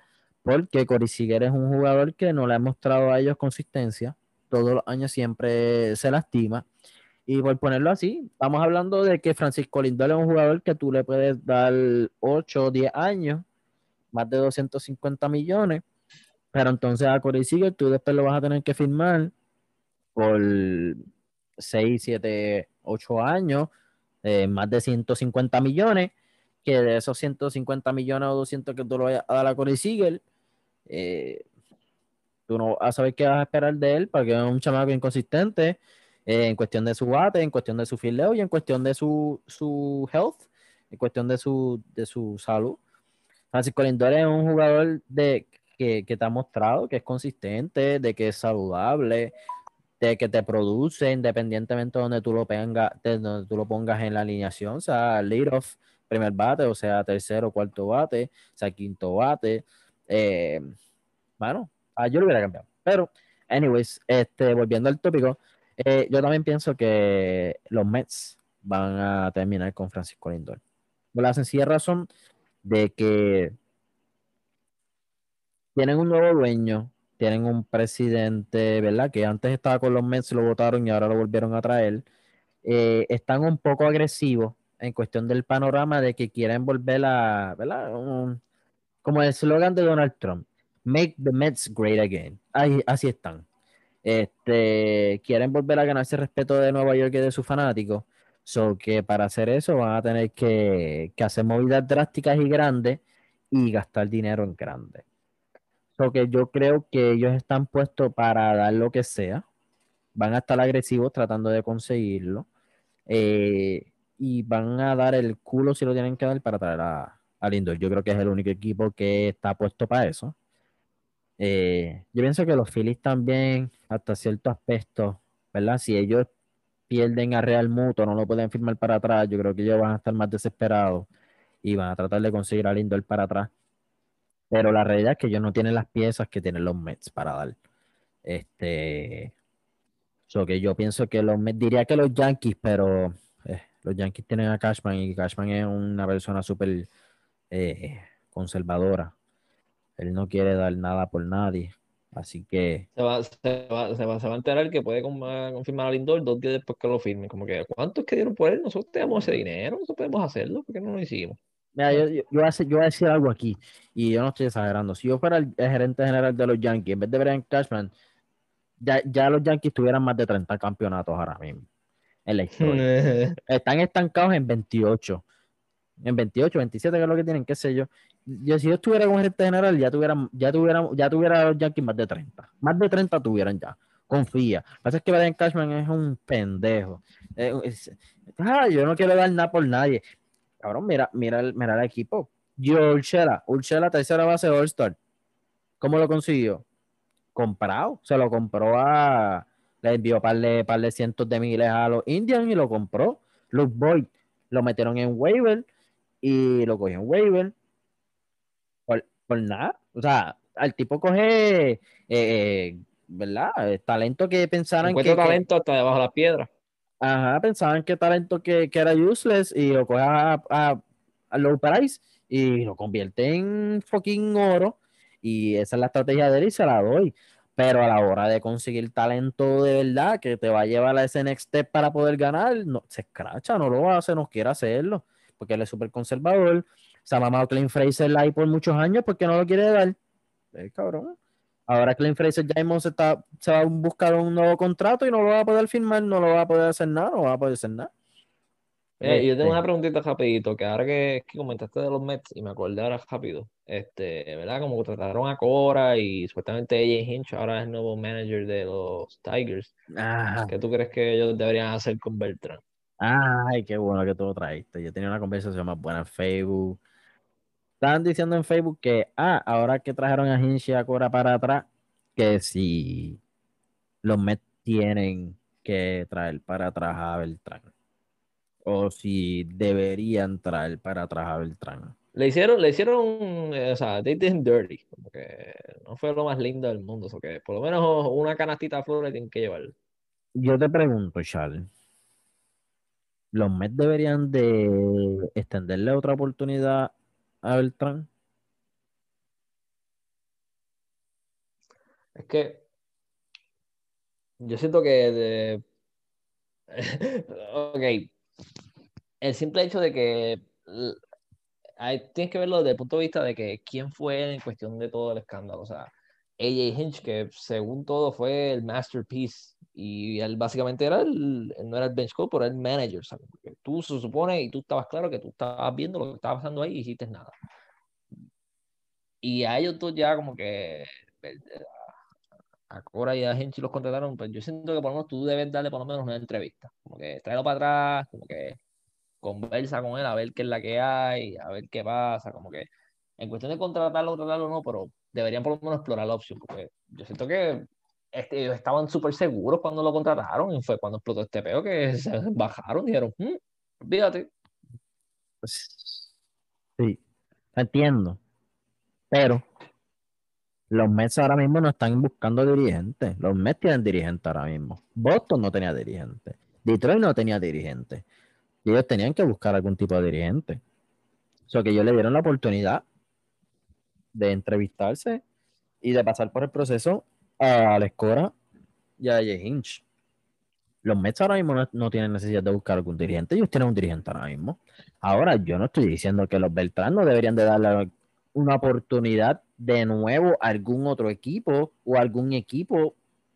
porque Corey Seager es un jugador que no le ha mostrado a ellos consistencia. Todos los años siempre se lastima. Y por ponerlo así, estamos hablando de que Francisco Lindor es un jugador que tú le puedes dar 8 o 10 años, más de 250 millones, pero entonces a Corey Seager tú después lo vas a tener que firmar por 6, 7, 8 años, eh, más de 150 millones, que de esos 150 millones o 200 que tú lo vayas a dar a Corey Seager, eh, tú no vas a saber qué vas a esperar de él, porque es un chamaco inconsistente eh, en cuestión de su bate, en cuestión de su fildeo y en cuestión de su, su health, en cuestión de su, de su salud. Francisco Lindor es un jugador de, que, que te ha mostrado que es consistente, de que es saludable, de que te produce independientemente de donde tú lo pongas, de donde tú lo pongas en la alineación, o sea, lead off, primer bate, o sea, tercero, cuarto bate, o sea, quinto bate. Eh, bueno, ah, yo lo hubiera cambiado. Pero, anyways, este, volviendo al tópico, eh, yo también pienso que los Mets van a terminar con Francisco Lindor. Por la sencilla razón de que tienen un nuevo dueño, tienen un presidente, ¿verdad? Que antes estaba con los Mets, lo votaron y ahora lo volvieron a traer. Eh, están un poco agresivos en cuestión del panorama de que quieren volver a, ¿verdad? como el eslogan de Donald Trump, Make the Mets Great Again. Así están. Este, quieren volver a ganarse el respeto de Nueva York y de sus fanáticos. So que para hacer eso van a tener que, que hacer movidas drásticas y grandes y gastar dinero en grande. So que yo creo que ellos están puestos para dar lo que sea. Van a estar agresivos tratando de conseguirlo. Eh, y van a dar el culo si lo tienen que dar para traer a, a Lindor. Yo creo que es el único equipo que está puesto para eso. Eh, yo pienso que los Phillies también, hasta cierto aspecto, ¿verdad? Si ellos pierden a Real Muto, no lo pueden firmar para atrás, yo creo que ellos van a estar más desesperados y van a tratar de conseguir a Lindor para atrás. Pero la realidad es que ellos no tienen las piezas que tienen los Mets para dar. Este. So que yo pienso que los Mets, diría que los Yankees, pero eh, los Yankees tienen a Cashman y Cashman es una persona súper eh, conservadora. Él no quiere dar nada por nadie. Así que. Se va, se va, se va, se va a enterar que puede confirmar a Lindor dos días después que lo firme. Como que, ¿cuánto es que dieron por él? Nosotros tenemos ese dinero, nosotros podemos hacerlo, ¿por qué no lo hicimos? Mira, yo, yo, yo, voy a decir, yo, voy a decir, algo aquí, y yo no estoy exagerando. Si yo fuera el, gerente general de los Yankees, en vez de Brian Cashman, ya, ya los Yankees tuvieran más de 30 campeonatos ahora mismo en la historia. Están estancados en 28 en 28, 27, que es lo que tienen, qué sé yo. yo si yo estuviera con gerente general, ya tuviera, ya tuviera, ya tuviera los Yankees más de 30. Más de 30 tuvieran ya. Confía. Lo que pasa es que Brian Cashman es un pendejo. ah, yo no quiero dar nada por nadie. Cabrón, mira, mira, mira el equipo. Yo, Urshela, Urshela, tercera base All-Star. ¿Cómo lo consiguió? Comprado. Se lo compró a. Le envió par de, par de cientos de miles a los Indians y lo compró. Los Boyd lo metieron en waiver y lo cogió en waiver por, por nada. O sea, al tipo coge, eh, eh ¿verdad? Talento que pensaran que... talento hasta debajo de la piedra. Ajá, pensaban que talento que, que era useless y lo coge a, a, a, low price y lo convierte en fucking oro y esa es la estrategia de él y se la doy. Pero a la hora de conseguir talento de verdad que te va a llevar a ese next step para poder ganar, no, se escracha, no lo hace, no quiere hacerlo porque él es súper conservador. Se ha mamado Clint Fraser ahí por muchos años porque no lo quiere dar. Eh, cabrón. Ahora Clint Fraser ya se, está, se va a buscar un nuevo contrato y no lo va a poder firmar, no lo va a poder hacer nada, no va a poder hacer nada. Eh, yo tengo una preguntita rapidito, que ahora que, comentaste de los Mets y me acordé ahora rápido, este, ¿verdad? Como trataron a Cora y supuestamente AJ Hinch ahora es el nuevo manager de los Tigers. ¿Qué tú crees que ellos deberían hacer con Beltrán? Ay, qué bueno que tú lo traíste. Yo tenía una conversación más buena en Facebook. Estaban diciendo en Facebook que, ah, ahora que trajeron a Hinch y a Cora para atrás, que si los Mets tienen que traer para atrás a Beltrán. O si deberían traer para atrás a Beltrán. Le hicieron, le hicieron, eh, o sea, they did dirty. Como que no fue lo más lindo del mundo. O que por lo menos una canastita de flores tienen que llevar. Yo te pregunto, Charles los Mets deberían de extenderle otra oportunidad a Beltrán. Es que yo siento que de... ok, el simple hecho de que tienes que verlo desde el punto de vista de que quién fue en cuestión de todo el escándalo. O sea, AJ Hinch, que según todo fue el masterpiece, y él básicamente era el, no era el bench coach, pero el manager. ¿sabes? tú se supone y tú estabas claro que tú estabas viendo lo que estaba pasando ahí y hiciste nada. Y a ellos dos ya como que a Cora y a Hinch los contrataron, pues yo siento que por lo menos tú debes darle por lo menos una entrevista. Como que tráelo para atrás, como que conversa con él a ver qué es la que hay, a ver qué pasa, como que en cuestión de contratarlo o tratarlo no, pero deberían por lo menos explorar la opción, porque yo siento que este, ellos estaban súper seguros cuando lo contrataron y fue cuando explotó este peo que se bajaron y dijeron, mm, olvídate. Pues, sí, entiendo, pero los Mets ahora mismo no están buscando dirigentes. Los Mets tienen dirigente ahora mismo. Boston no tenía dirigente. Detroit no tenía dirigente. Y ellos tenían que buscar algún tipo de dirigente. O sea, que ellos le dieron la oportunidad de entrevistarse y de pasar por el proceso a la Escora y a Jay Hinch. Los Mets ahora mismo no, tienen necesidad de buscar algún dirigente, ellos tienen un dirigente ahora mismo. Ahora, yo no estoy diciendo que los Beltrán no deberían de darle una oportunidad de nuevo a algún otro equipo o algún equipo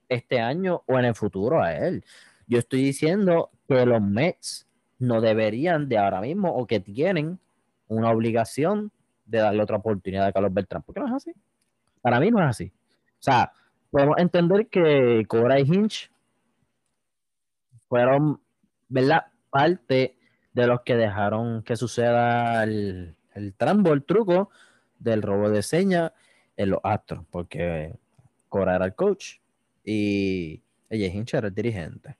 este año o en el futuro a él. Yo estoy diciendo que los Mets no deberían de ahora mismo o que tienen una obligación de darle otra oportunidad a Carlos Beltrán. ¿Por qué no es así? Para mí no es así. O sea, podemos entender que Cobra y Hinch fueron, ¿verdad? Parte de los que dejaron que suceda el, el trambo, el truco del robo de señas en los Astros, porque Cora era el coach y ella Hinch era el dirigente.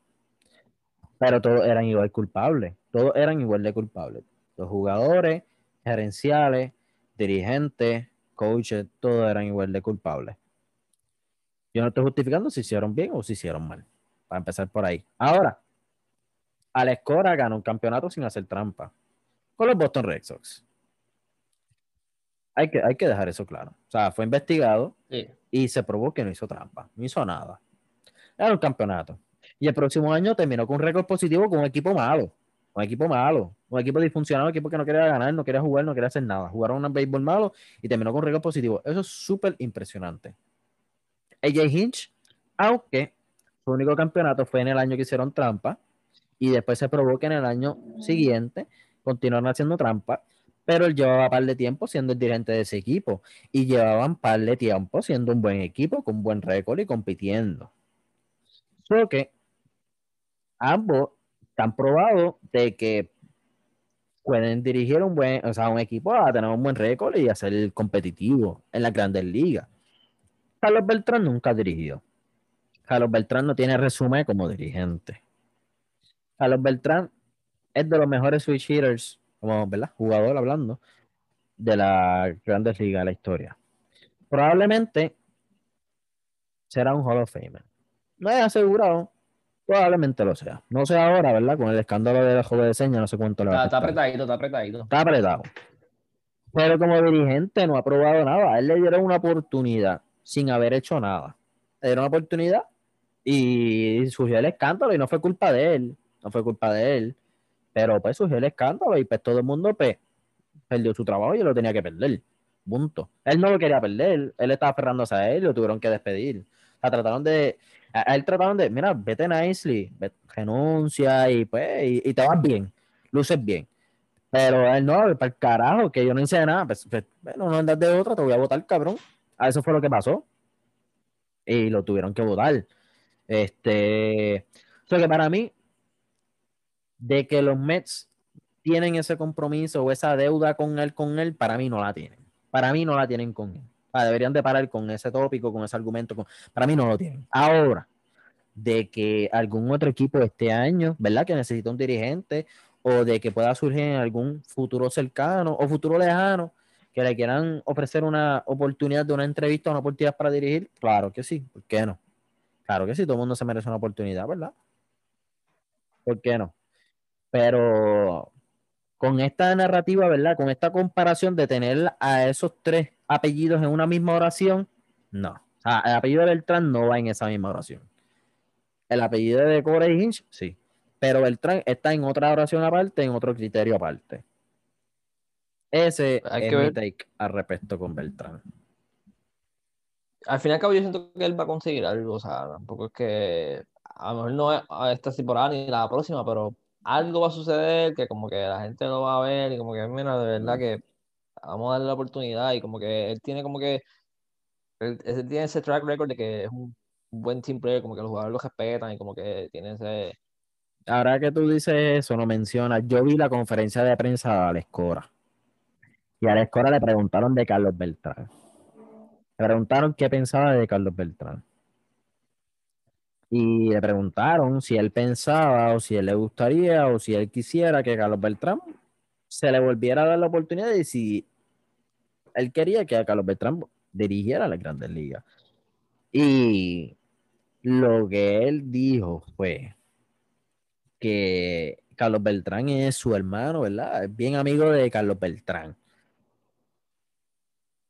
Pero todos eran igual culpables, todos eran igual de culpables. Los jugadores, gerenciales, dirigentes, coaches, todos eran igual de culpables. Yo no estoy justificando si hicieron bien o si hicieron mal. Para empezar por ahí. Ahora, Alex Cora ganó un campeonato sin hacer trampa con los Boston Red Sox. Hay que, hay que dejar eso claro. O sea, fue investigado y se probó que no hizo trampa, no hizo nada. Era un campeonato. Y el próximo año terminó con un récord positivo con un equipo malo. Un equipo malo. Un equipo disfuncional, un equipo que no quería ganar, no quería jugar, no quería hacer nada. Jugaron un béisbol malo y terminó con un récord positivo. Eso es súper impresionante. AJ Hinch, aunque su único campeonato fue en el año que hicieron trampa y después se probó que en el año siguiente continuaron haciendo trampa pero él llevaba par de tiempo siendo el dirigente de ese equipo y llevaban par de tiempo siendo un buen equipo con buen récord y compitiendo. Solo que ambos están probados de que pueden dirigir un buen, o sea, un equipo a tener un buen récord y a ser competitivo en las grandes ligas. Carlos Beltrán nunca ha dirigido. Carlos Beltrán no tiene resumen como dirigente. Carlos Beltrán es de los mejores switch hitters como ¿verdad? jugador hablando de la Grandes Ligas de la historia. Probablemente será un Hall of Famer. No he asegurado, probablemente lo sea. No sé ahora, ¿verdad? Con el escándalo de la juego de señas, no sé cuánto le va a Está apretadito, está apretadito. Está apretado. Pero como dirigente no ha probado nada. A él le dieron una oportunidad sin haber hecho nada. Dieron una oportunidad y surgió el escándalo y no fue culpa de él. No fue culpa de él. Pero pues surgió el escándalo y pues todo el mundo pues, perdió su trabajo y lo tenía que perder. Punto. Él no lo quería perder, él estaba aferrándose a él y lo tuvieron que despedir. O trataron de, a él trataron de, mira, vete nicely, renuncia y pues, y, te vas bien, luces bien. Pero él no, para el carajo, que yo no hice nada, pues, pues bueno, no andas de otra, te voy a votar, cabrón. A eso fue lo que pasó. Y lo tuvieron que votar. Este, o sea que para mí, de que los Mets tienen ese compromiso o esa deuda con él, con él, para mí no la tienen. Para mí no la tienen con él. deberían de parar con ese tópico, con ese argumento. para mí no lo tienen. Ahora, de que algún otro equipo este año, ¿verdad? Que necesita un dirigente o de que pueda surgir en algún futuro cercano o futuro lejano que le quieran ofrecer una oportunidad de una entrevista, una oportunidad para dirigir, claro que sí, ¿por qué no? Claro que sí, todo el mundo se merece una oportunidad, ¿verdad? ¿Por qué no? Pero con esta narrativa, ¿verdad? Con esta comparación de tener a esos tres apellidos en una misma oración, no. Sea, el apellido de Beltrán no va en esa misma oración. El apellido de Corey Hinch, sí. Pero Beltrán está en otra oración aparte, en otro criterio aparte. Ese Hay es que mi ver. take al respecto con Beltrán. Al fin y al cabo, yo siento que él va a conseguir algo. O sea, tampoco es que. A lo mejor no es a esta temporada ni la próxima, pero algo va a suceder que como que la gente lo va a ver y como que, mira, de verdad que vamos a darle la oportunidad y como que él tiene como que. Él, él tiene ese track record de que es un buen team player, como que los jugadores lo respetan y como que tiene ese. Ahora que tú dices eso, no mencionas. Yo vi la conferencia de prensa de Alex Cora. Y a Alex Cora le preguntaron de Carlos Beltrán. Le preguntaron qué pensaba de Carlos Beltrán. Y le preguntaron si él pensaba o si él le gustaría o si él quisiera que Carlos Beltrán se le volviera a dar la oportunidad y si él quería que a Carlos Beltrán dirigiera las grandes ligas. Y lo que él dijo fue que Carlos Beltrán es su hermano, ¿verdad? Es bien amigo de Carlos Beltrán.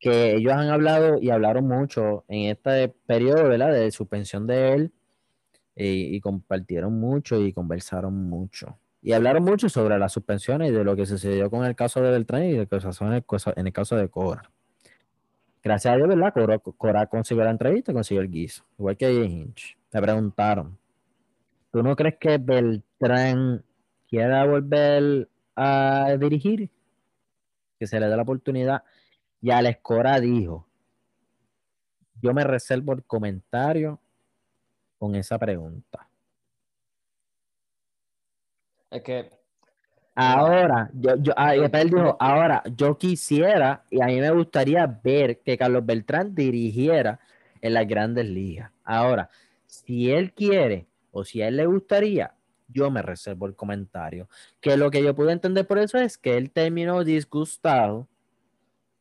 Que ellos han hablado y hablaron mucho en este periodo, ¿verdad? De suspensión de él y, y compartieron mucho y conversaron mucho. Y hablaron mucho sobre las suspensiones y de lo que sucedió con el caso de Beltrán y de lo que pasó en el, en el caso de Cora. Gracias a Dios, ¿verdad? Cora, Cora consiguió la entrevista, consiguió el guiso. Igual que Hinch. Le preguntaron, ¿tú no crees que Beltrán quiera volver a dirigir? Que se le dé la oportunidad. Y Alex Cora dijo, yo me reservo el comentario con esa pregunta. Es que. Ahora, yo, yo, ah, él dijo, ahora, yo quisiera y a mí me gustaría ver que Carlos Beltrán dirigiera en las grandes ligas. Ahora, si él quiere o si a él le gustaría, yo me reservo el comentario. Que lo que yo pude entender por eso es que él terminó disgustado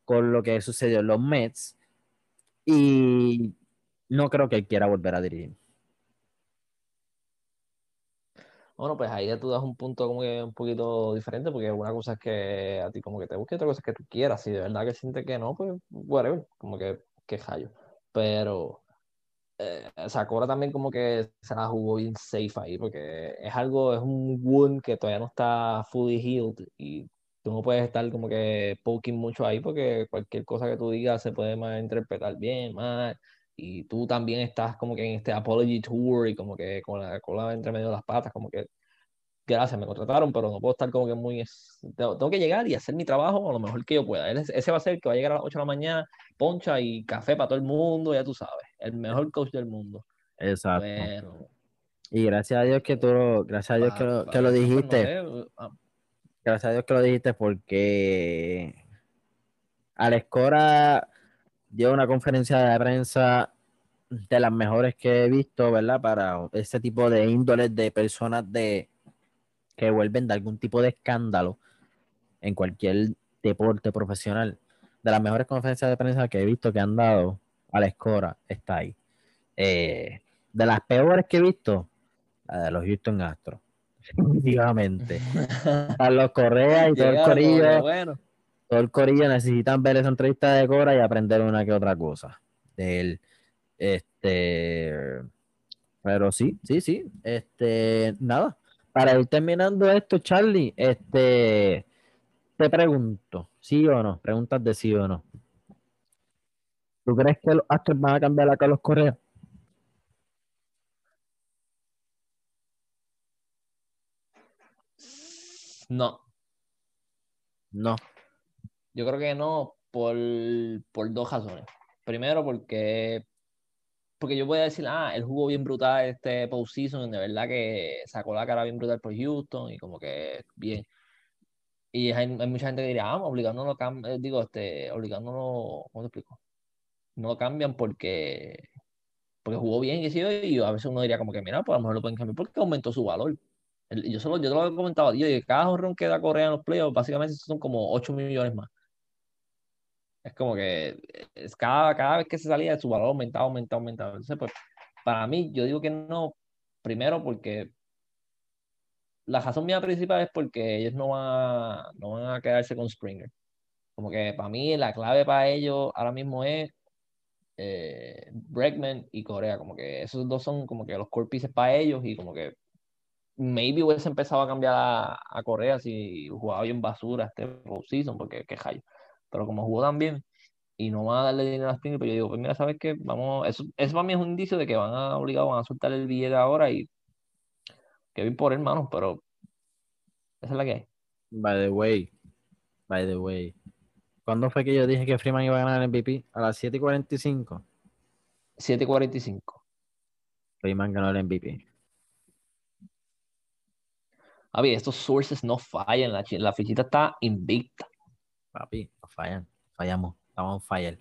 con lo que sucedió en los Mets y no creo que él quiera volver a dirigir. Bueno, pues ahí ya tú das un punto como que un poquito diferente, porque una cosa es que a ti como que te busque, otra cosa es que tú quieras. Si de verdad que sientes que no, pues whatever, como que, que hallo. Pero eh, Sakura también como que se la jugó bien safe ahí, porque es algo, es un wound que todavía no está fully healed y tú no puedes estar como que poking mucho ahí, porque cualquier cosa que tú digas se puede malinterpretar bien, mal. Y tú también estás como que en este apology tour y como que con la cola entre medio de las patas, como que gracias, me contrataron, pero no puedo estar como que muy... Tengo, que llegar y hacer mi trabajo lo mejor que yo pueda. Ese va a ser el que va a llegar a las 8 de la mañana, poncha y café para todo el mundo, ya tú sabes. El mejor coach del mundo. Exacto. Pero... Y gracias a Dios que tú, gracias a Dios que lo, pa- que lo pues, no dijiste. Gracias a Dios que lo dijiste porque Alex Cora dio una conferencia de prensa de las mejores que he visto, ¿verdad? Para ese tipo de índoles de personas de que vuelven de algún tipo de escándalo en cualquier deporte profesional. De las mejores conferencias de prensa que he visto que han dado, Alex Cora está ahí. Eh, de las peores que he visto, la de los Houston Astros. Definitivamente. Carlos Correa y todo el corillo, bueno, todo el corillo necesitan ver esa entrevista de Cora y aprender una que otra cosa de él. Este, pero sí, sí, sí. Este, nada. Para ir terminando esto, Charlie, este, te pregunto, ¿sí o no? Preguntas de sí o no. ¿Tú crees que los Astros van a cambiar a Carlos Correa? No. No. Yo creo que no por, por dos razones. Primero, porque, porque yo voy a decir, ah, él jugó bien brutal este postseason, de verdad que sacó la cara bien brutal por Houston y como que bien. Y hay, hay mucha gente que diría, ah, obligando no lo cambian, digo, este, obligando no, ¿cómo te explico? No lo cambian porque, porque jugó bien y y a veces uno diría como que, mira, pues a lo mejor lo pueden cambiar porque aumentó su valor. Yo, solo, yo te lo he comentado, yo, que cada jorrón que da Correa en los playoffs, básicamente son como 8 millones más. Es como que es cada, cada vez que se salía, su valor aumentaba, aumentaba, aumentaba. Entonces, pues, para mí, yo digo que no, primero porque la razón mía principal es porque ellos no van a, no van a quedarse con Springer. Como que para mí la clave para ellos ahora mismo es eh, Bregman y Corea. Como que esos dos son como que los core pieces para ellos y como que maybe hubiese empezado a cambiar a, a Corea si jugaba bien basura este postseason, porque qué hallo. Pero como jugó tan bien y no van a darle dinero a Springer, pero pues yo digo, pues mira, ¿sabes qué? Vamos, eso, eso para mí es un indicio de que van a obligar, van a soltar el billete ahora y que bien por hermano, pero esa es la que hay. By the way, by the way, ¿cuándo fue que yo dije que Freeman iba a ganar el MVP? A las 7 y 45. 7 y 45. Freeman ganó el MVP. Papi, estos sources no fallan, la, la fichita está invicta. Papi, no fallan, fallamos, estamos on fire.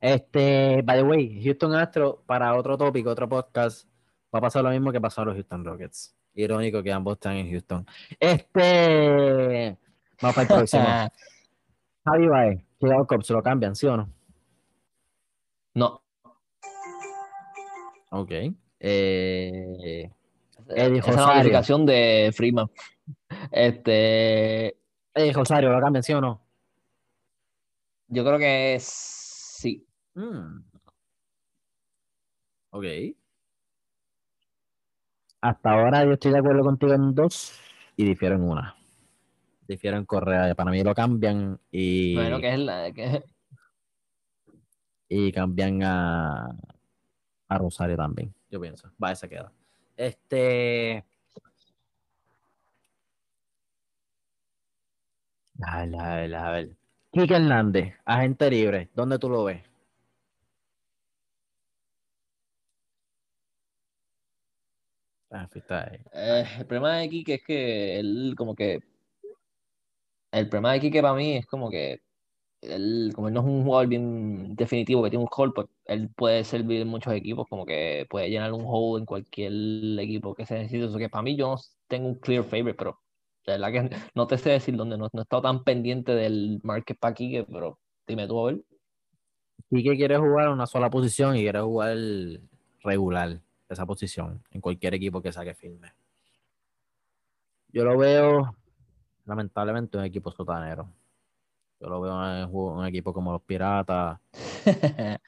Este, by the way, Houston Astro, para otro tópico, otro podcast, va a pasar lo mismo que pasó a los Houston Rockets. Irónico que ambos están en Houston. Este, vamos para el próximo. Javi Baez, ¿se lo cambian, sí o no? No. Ok. Eh, Eddie Esa es la modificación de Freeman. Este. Eddie Rosario, ¿lo cambian, sí o no? Yo creo que sí. Mm. Ok. Hasta ahora yo estoy de acuerdo contigo en dos y difiero en una. Difiero en Correa. Para mí lo cambian y. Bueno, que es la. Que... Y cambian a, a Rosario también, yo pienso. Va, esa queda. Este. A ver, a ver, a ver. Quique Hernández, agente libre, ¿dónde tú lo ves? Ah, eh, el problema de Quique es que él como que el problema de Quique para mí es como que él, como él no es un jugador bien definitivo que tiene un hole, pues él puede servir en muchos equipos, como que puede llenar un hole en cualquier equipo que se necesite. Eso que para mí yo no tengo un clear favorite, pero de verdad que no te sé decir dónde, no, no he estado tan pendiente del market para Quique, pero dime tú a ver. Quique quiere jugar una sola posición y quiere jugar regular esa posición en cualquier equipo que saque firme. Yo lo veo, lamentablemente, un equipo sotanero. Yo lo veo en un equipo como los Piratas.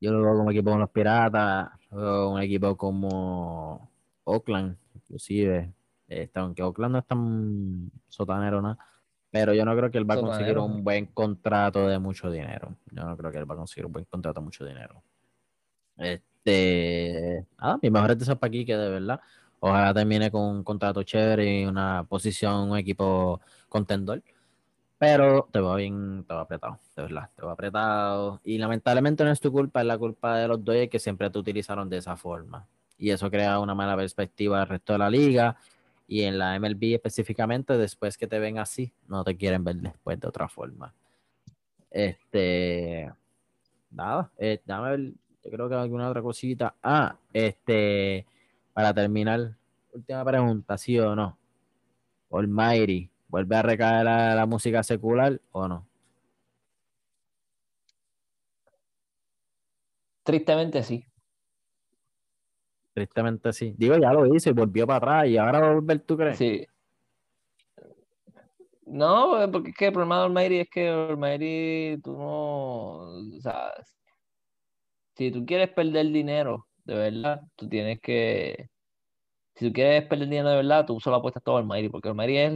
Yo lo veo como equipo como los Piratas, un equipo como Oakland, inclusive. Este, aunque Oakland no es tan sotanero nada, pero yo no creo que él va a conseguir un buen contrato de mucho dinero. Yo no creo que él va a conseguir un buen contrato de mucho dinero. Este, ah, mi mejor deseo para aquí que de verdad. Ojalá termine con un contrato chévere y una posición, un equipo contendor. Pero te va bien, te va apretado, de verdad, te va apretado. Y lamentablemente no es tu culpa, es la culpa de los Dodgers que siempre te utilizaron de esa forma. Y eso crea una mala perspectiva del resto de la liga. Y en la MLB específicamente, después que te ven así, no te quieren ver después de otra forma. Este, nada, eh, ver, yo creo que alguna otra cosita. Ah, este, para terminar, última pregunta, ¿sí o no? Almighty, ¿vuelve a recaer la, la música secular o no? Tristemente sí. Tristemente sí. Digo, ya lo hice y volvió para atrás y ahora va a volver, ¿tú crees? Sí. No, porque es que el problema de Almighty es que Almighty, tú no, o sea, si tú quieres perder dinero, de verdad, tú tienes que. Si tú quieres perder dinero de verdad, tú solo apuestas todo al Mayri, porque Mayri es,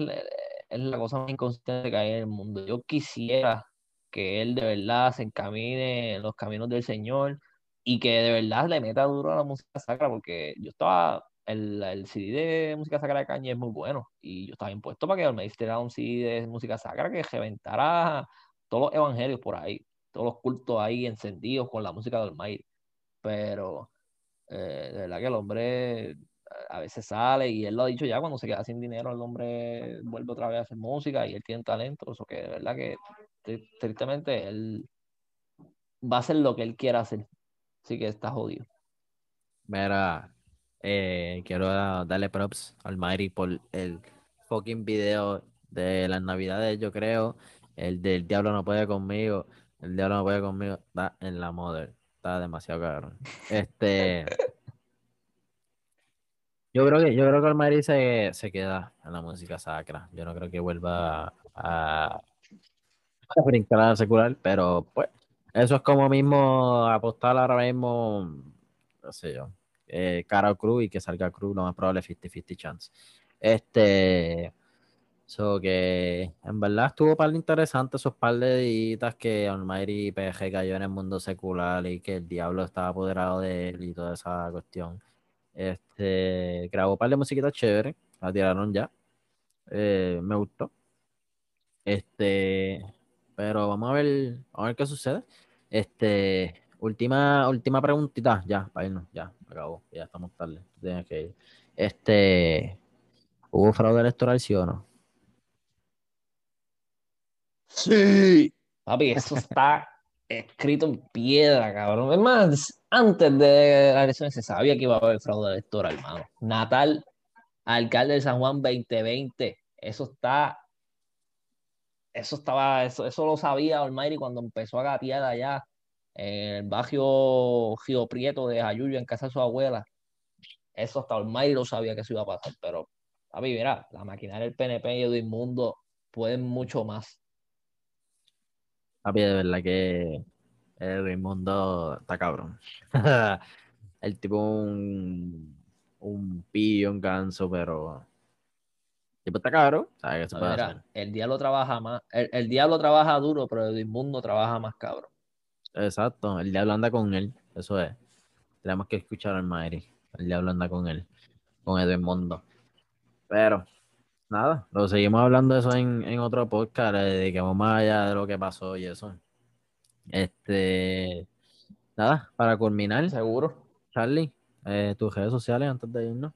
es la cosa más inconsistente que hay en el mundo. Yo quisiera que él de verdad se encamine en los caminos del Señor y que de verdad le meta duro a la música sacra, porque yo estaba. El, el CD de música sacra de Caña es muy bueno y yo estaba impuesto para que el Mayri era un CD de música sacra que reventara todos los evangelios por ahí todos los cultos ahí encendidos con la música del Almighty. Pero eh, de verdad que el hombre a veces sale y él lo ha dicho ya cuando se queda sin dinero el hombre vuelve otra vez a hacer música y él tiene talento eso que de verdad que tristemente él va a hacer lo que él quiera hacer así que está jodido mira eh, quiero darle props al Mayri por el fucking video de las navidades yo creo el del diablo no puede conmigo el diablo no puede conmigo. Está en la model. Está demasiado cabrón. Este. Yo creo que, yo creo que Almighty se, se queda en la música sacra. Yo no creo que vuelva a, a brincar a la secular, pero pues eso es como mismo apostar ahora mismo, no sé yo, eh, cara Cruz y que salga Cruz, lo más probable es 50-50 chance. Este, so que en verdad estuvo par de interesante esos par de editas que Almighty PG cayó en el mundo secular y que el diablo estaba apoderado de él y toda esa cuestión. Este, grabó par de musiquitas chéveres, la tiraron ya. Eh, me gustó. Este, pero vamos a ver, vamos a ver qué sucede. Este, última, última preguntita, ya, para irnos, ya, acabó, ya estamos tarde. Tienes que ir. Este, ¿hubo fraude electoral, sí o no? Sí. Papi, eso está escrito en piedra, cabrón. Es más, antes de la elección se sabía que iba a haber fraude electoral, hermano. Natal, alcalde de San Juan 2020. Eso está. Eso estaba, eso, eso lo sabía Almighty cuando empezó a gatear allá en el barrio Gio Prieto de Ayuyo, en casa de su abuela. Eso hasta Almighty lo sabía que eso iba a pasar, pero, papi, mira, la maquinaria del PNP y Edwin Mundo pueden mucho más. Papi, de verdad que el mundo está cabrón. el tipo un, un pillo, un ganso, pero tipo está cabrón. ¿Sabe qué se No, puede mira, hacer? el diablo trabaja más, el, el diablo trabaja duro, pero Edwin Mundo trabaja más cabrón. Exacto, el diablo anda con él, eso es. Tenemos que escuchar al Mayri. El diablo anda con él, con Edwin Mundo. Pero, nada, lo seguimos hablando de eso en, en otro podcast, le dedicamos más allá de lo que pasó y eso. Este, nada, para culminar, Seguro. Charlie, eh, tus redes sociales antes de irnos.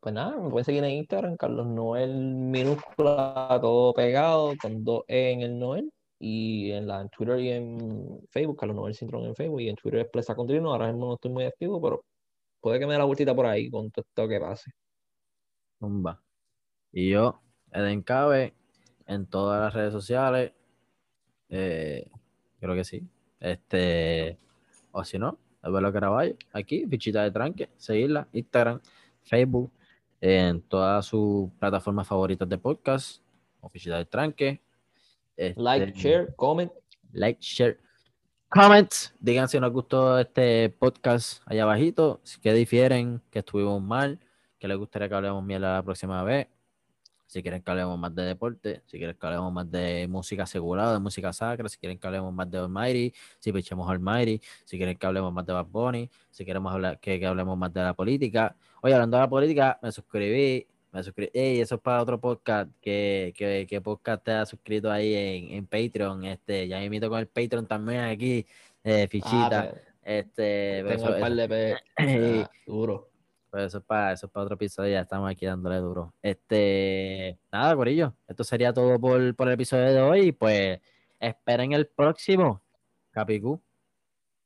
Pues nada, me pueden seguir en Instagram, Carlos Noel minúscula, todo pegado, con dos E en el Noel. Y en, la, en Twitter y en Facebook, Carlos Noel Cintrón en Facebook. Y en Twitter es Plesa Continuo. Ahora mismo no estoy muy activo, pero puede que me dé la vueltita por ahí con todo esto que pase. Zumba. Y yo, Eden Cabe, en todas las redes sociales. eh, creo que sí. Este, o si no, Alberto Caraballo, aquí, fichita de tranque, seguirla, Instagram, Facebook, en todas sus plataformas favoritas de podcast, o fichita de tranque. Este, Like, share, comment. like, share, comment. Digan si nos gustó este podcast allá abajito, si que difieren, que estuvimos mal, que les gustaría que hablemos mierda la próxima vez. Si quieren que hablemos más de deporte, si quieren que hablemos más de música asegurada, de música sacra, si quieren que hablemos más de Almighty, si pichemos Almighty, si quieren que hablemos más de Bad Bunny, si queremos hablar, que, que hablemos más de la política. Oye, hablando de la política, me suscribí, me suscribí. Ey, eso es para otro podcast. ¿Qué, qué, qué podcast te has suscrito ahí en, en Patreon? Este, ya me invito con el Patreon también aquí, eh, fichita. Ah, pues, este, tengo eso- un par de pe- ah, duro. Pues eso es para, eso es para otro episodio, ya estamos aquí dándole duro. Este, nada, Corillo, esto sería todo por, por el episodio de hoy. Pues esperen el próximo. Capicú.